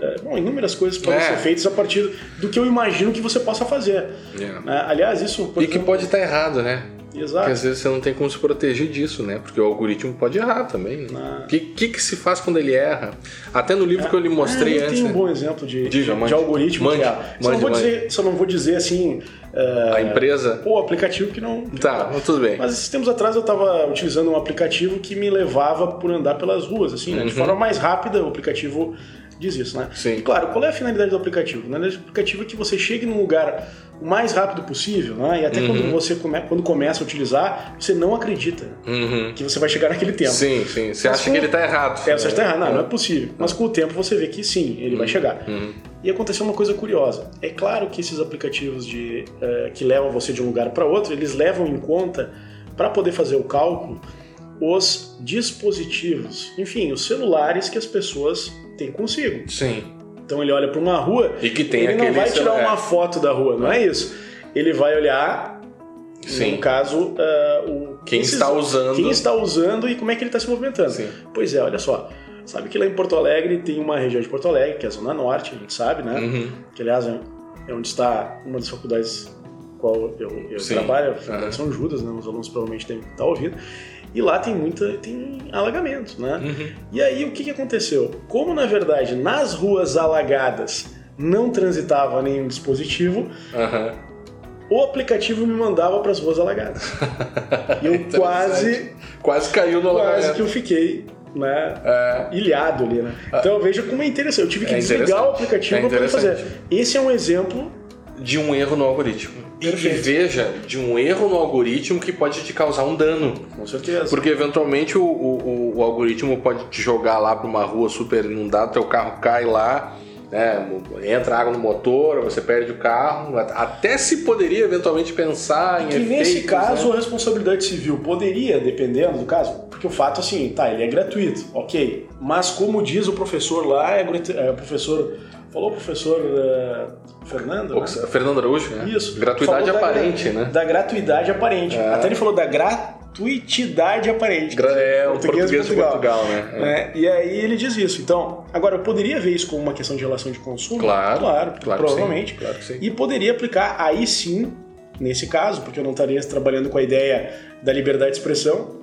eh, bom, inúmeras coisas podem É. ser feitas a partir do que eu imagino que você possa fazer. Yeah. né? Aliás, isso. E que exemplo- pode estar errado, né? Porque Exato. às vezes você não tem como se proteger disso, né? Porque o algoritmo pode errar também. né? Ah. O que, que, que se faz quando ele erra? Até no livro que eu lhe mostrei eu antes. tenho um né? bom exemplo de, Diga, de, mande. de algoritmo Mande, que é. Só, não mande, vou mande. dizer, só não vou dizer assim. eh, A empresa. Pô, aplicativo que não. que Tá, não- tudo bem. Mas esses tempos atrás eu estava utilizando um aplicativo que me levava por andar pelas ruas, assim, né? De Uhum. forma mais rápida, o aplicativo diz isso, né? Sim. E, claro, qual é a finalidade do aplicativo? A finalidade do aplicativo é que você chegue num lugar o mais rápido possível, né? E até Uhum. quando você come, quando começa a utilizar, você não acredita Uhum. que você vai chegar naquele tempo. Sim, sim. Você Mas acha com- que ele tá errado. É, você está errado. Não, não é possível. Mas com o tempo você vê que sim, ele vai chegar. Uhum. E aconteceu uma coisa curiosa. É claro que esses aplicativos de, eh, que levam você de um lugar para outro, eles levam em conta, para poder fazer o cálculo, os dispositivos, enfim, os celulares que as pessoas têm consigo. Sim. Então ele olha para uma rua, E que tem ele não vai tirar celular. uma foto da rua, não é isso. Ele vai olhar, Sim. no caso, eh, o Quem está usando. quem está usando e como é que ele está se movimentando. Sim. Pois é, olha só. Sabe que lá em Porto Alegre tem uma região de Porto Alegre, que é a Zona Norte, a gente sabe, né? Uhum. Que aliás é é onde está uma das faculdades qual eu, eu trabalho, a Faculdade Aham. São Judas, né? Os alunos provavelmente devem estar ouvindo. E lá tem muita, tem alagamento, né? Uhum. E aí o que, que aconteceu? Como na verdade nas ruas alagadas não transitava nenhum dispositivo, Aham. o aplicativo me mandava para as ruas alagadas. <laughs> E eu quase, Quase caiu no quase alagamento. que eu fiquei, né? É. ilhado ali, né? Então veja como é interessante. Eu tive que É desligar o aplicativo É para poder fazer. Esse é um exemplo. De um erro no algoritmo. E Perfeito. veja, de um erro no algoritmo que pode te causar um dano. Com certeza. Porque eventualmente o, o, o algoritmo pode te jogar lá para uma rua super inundada, teu carro cai lá, né, entra água no motor, você perde o carro. Até se poderia eventualmente pensar em Que efeitos, nesse caso né? a responsabilidade civil poderia, dependendo do caso, porque o fato assim, tá, ele é gratuito, ok. Mas como diz o professor lá, é, é o professor. Falou o professor eh, Fernando? né? Fernando Araújo, né? Isso. Gratuidade Falou da- aparente, né? Da gratuidade aparente. É. Até ele falou da gratuitidade aparente. Gra- É o Português português, de Portugal. Portugal, né? É. E aí ele diz isso. Então, agora eu poderia ver isso como uma questão de relação de consumo? Claro, claro, claro que provavelmente. sim, claro que sim. E poderia aplicar aí sim, nesse caso, porque eu não estaria trabalhando com a ideia da liberdade de expressão,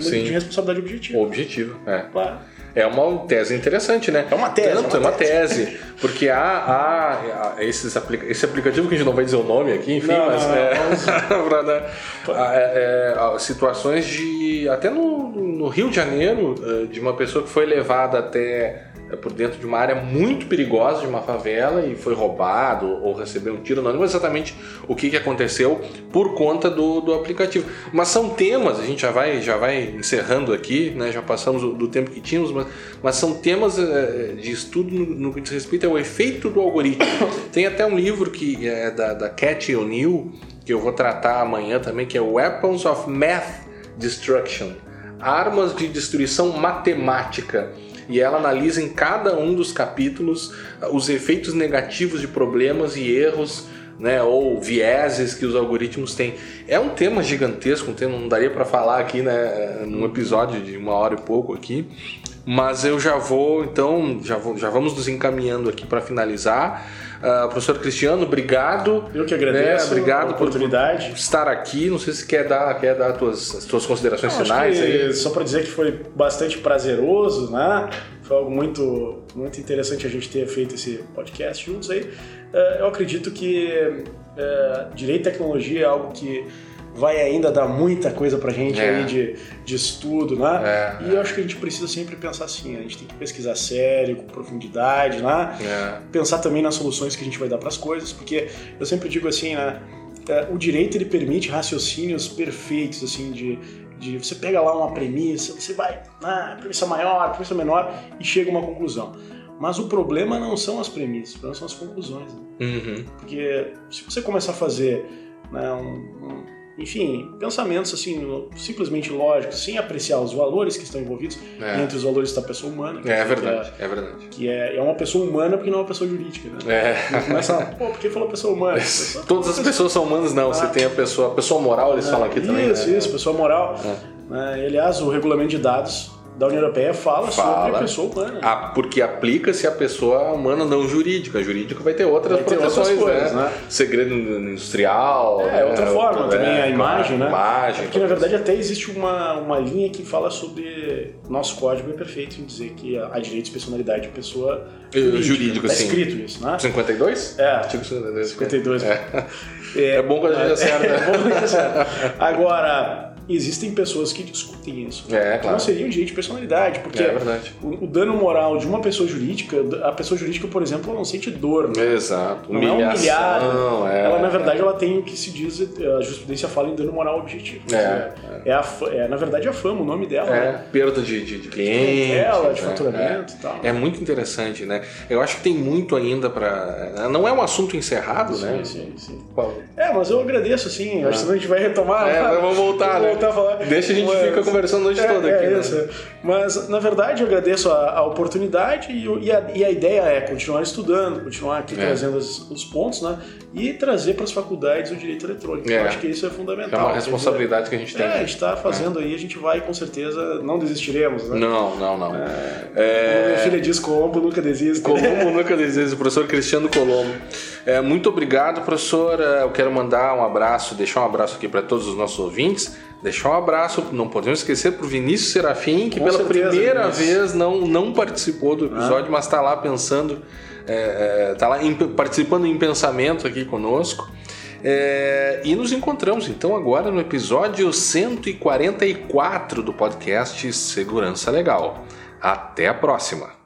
Sim. de responsabilidade objetiva. Objetivo, é. Claro. É uma tese interessante, né? É uma tese, Tanto, é uma é uma tese. porque há, há- há esses aplica esse aplicativo que a gente não vai dizer o nome aqui, enfim, Não, mas não, é, <laughs> né, é, é, há situações de. até no, no Rio de Janeiro, eh, de uma pessoa que foi levada até por dentro de uma área muito perigosa de uma favela e foi roubado ou recebeu um tiro. Não lembro exatamente o que, que aconteceu por conta do, do aplicativo. Mas são temas, a gente já vai, já vai encerrando aqui, né? já passamos do, tempo que tínhamos, mas, mas são temas eh, de estudo no, no que diz respeito ao efeito do algoritmo. Tem até um livro que é da, da Cat O'Neill, que eu vou tratar amanhã também, que é Weapons of Math Destruction. Armas de destruição matemática. E ela analisa em cada um dos capítulos ah, os efeitos negativos de problemas e erros, né, ou vieses que os algoritmos têm. É um tema gigantesco, um tema não daria para falar aqui, né, num episódio de uma hora e pouco aqui. Mas eu já vou, então, já, vou, já vamos nos encaminhando aqui para finalizar. Ah, professor Cristiano, obrigado. Eu que agradeço né, obrigado a por, oportunidade. por estar aqui. Não sei se quer dar, quer dar tuas, as tuas considerações Não, finais aí. Só para dizer que foi bastante prazeroso, né? Foi algo muito, muito interessante a gente ter feito esse podcast juntos aí. Eh, Eu acredito que eh, direito e tecnologia é algo que vai ainda dar muita coisa pra gente É. aí de, de estudo, né? É, e eu acho que a gente precisa sempre pensar assim, a gente tem que pesquisar sério, com profundidade, né? É. pensar também nas soluções que a gente vai dar para as coisas, porque eu sempre digo assim, né, é, o direito ele permite raciocínios perfeitos, assim, de, de você pega lá uma premissa, você vai, ah, premissa maior, premissa menor e chega a uma conclusão. Mas o problema não são as premissas, o problema são as conclusões. né? Uhum. Porque se você começar a fazer, né, um, um- enfim, pensamentos assim, simplesmente lógicos, sem apreciar os valores que estão envolvidos, É. entre os valores está a pessoa humana. É que verdade, é verdade. Que é, é uma pessoa humana porque não é uma pessoa jurídica, né? É. Começa, a, pô, por que falou pessoa humana? Pessoa- <laughs> Todas as pessoas são humanas, não. Você tem a pessoa, a pessoa moral, eles falam aqui também. Isso, né? isso, pessoa moral. Né? E, aliás, o regulamento de dados da União Europeia fala, sobre Fala. a pessoa humana. Ah, porque aplica-se a pessoa humana não jurídica. A jurídica vai ter outras Vai ter proteções, outras coisas, né? né? Segredo industrial. É, outra né? forma É, também, a claro, imagem, né? Imagem. Porque, na verdade, até existe uma, uma linha que fala sobre... Nosso código é perfeito em dizer que há direito de personalidade de pessoa Eh, jurídico, Tá sim. escrito isso, né? 52? É. Artigo 52. 52. <laughs> É. É bom quando a gente acerta. <laughs> É, bom quando a gente acerta. Agora, existem pessoas que discutem isso. É, Que claro. não seria um direito de personalidade, porque É verdade. o, o dano moral de uma pessoa jurídica, a pessoa jurídica, por exemplo, ela não sente dor. né? Exato. Não é humilhada. Humilhação, é. Ela, na verdade, ela tem o que se diz, a jurisprudência fala em dano moral objetivo. É, é. a fa- é, na verdade, a fama, o nome dela. É, né? perda de, de, de cliente. Ela, de né? faturamento É. e tal. É muito interessante, né? Eu acho que tem muito ainda para. Não é um assunto encerrado, né? Sim, sim, sim. É, mas eu agradeço, assim. Acho que a gente vai retomar. É, né? vamos voltar, <laughs> né? Tentar falar. Deixa a gente mas... fica conversando a noite é, toda é aqui. Né? Isso. Mas, na verdade, eu agradeço a, a oportunidade e, e, a, e, a, ideia é continuar estudando, continuar aqui é. trazendo os, os, pontos, né? E trazer para as faculdades o direito eletrônico. É. Eu acho que isso é fundamental. É uma responsabilidade que a gente tem. É, a gente está fazendo aí, a gente vai com certeza, não desistiremos, né? Não, não, não. É, Minha filha diz Colombo nunca desiste. Colombo <laughs> nunca desiste, professor Cristiano Colombo. É, muito obrigado, professor. Eu quero mandar um abraço, deixar um abraço aqui para todos os nossos ouvintes. Deixar um abraço, não podemos esquecer, para o Vinícius Serafim, que Com pela certeza, primeira Vinícius. vez não, não participou do episódio, ah. mas está lá pensando, está é, é, tá lá em, participando em pensamento aqui conosco. É, e nos encontramos então agora no episódio 144 do podcast Segurança Legal. Até a próxima!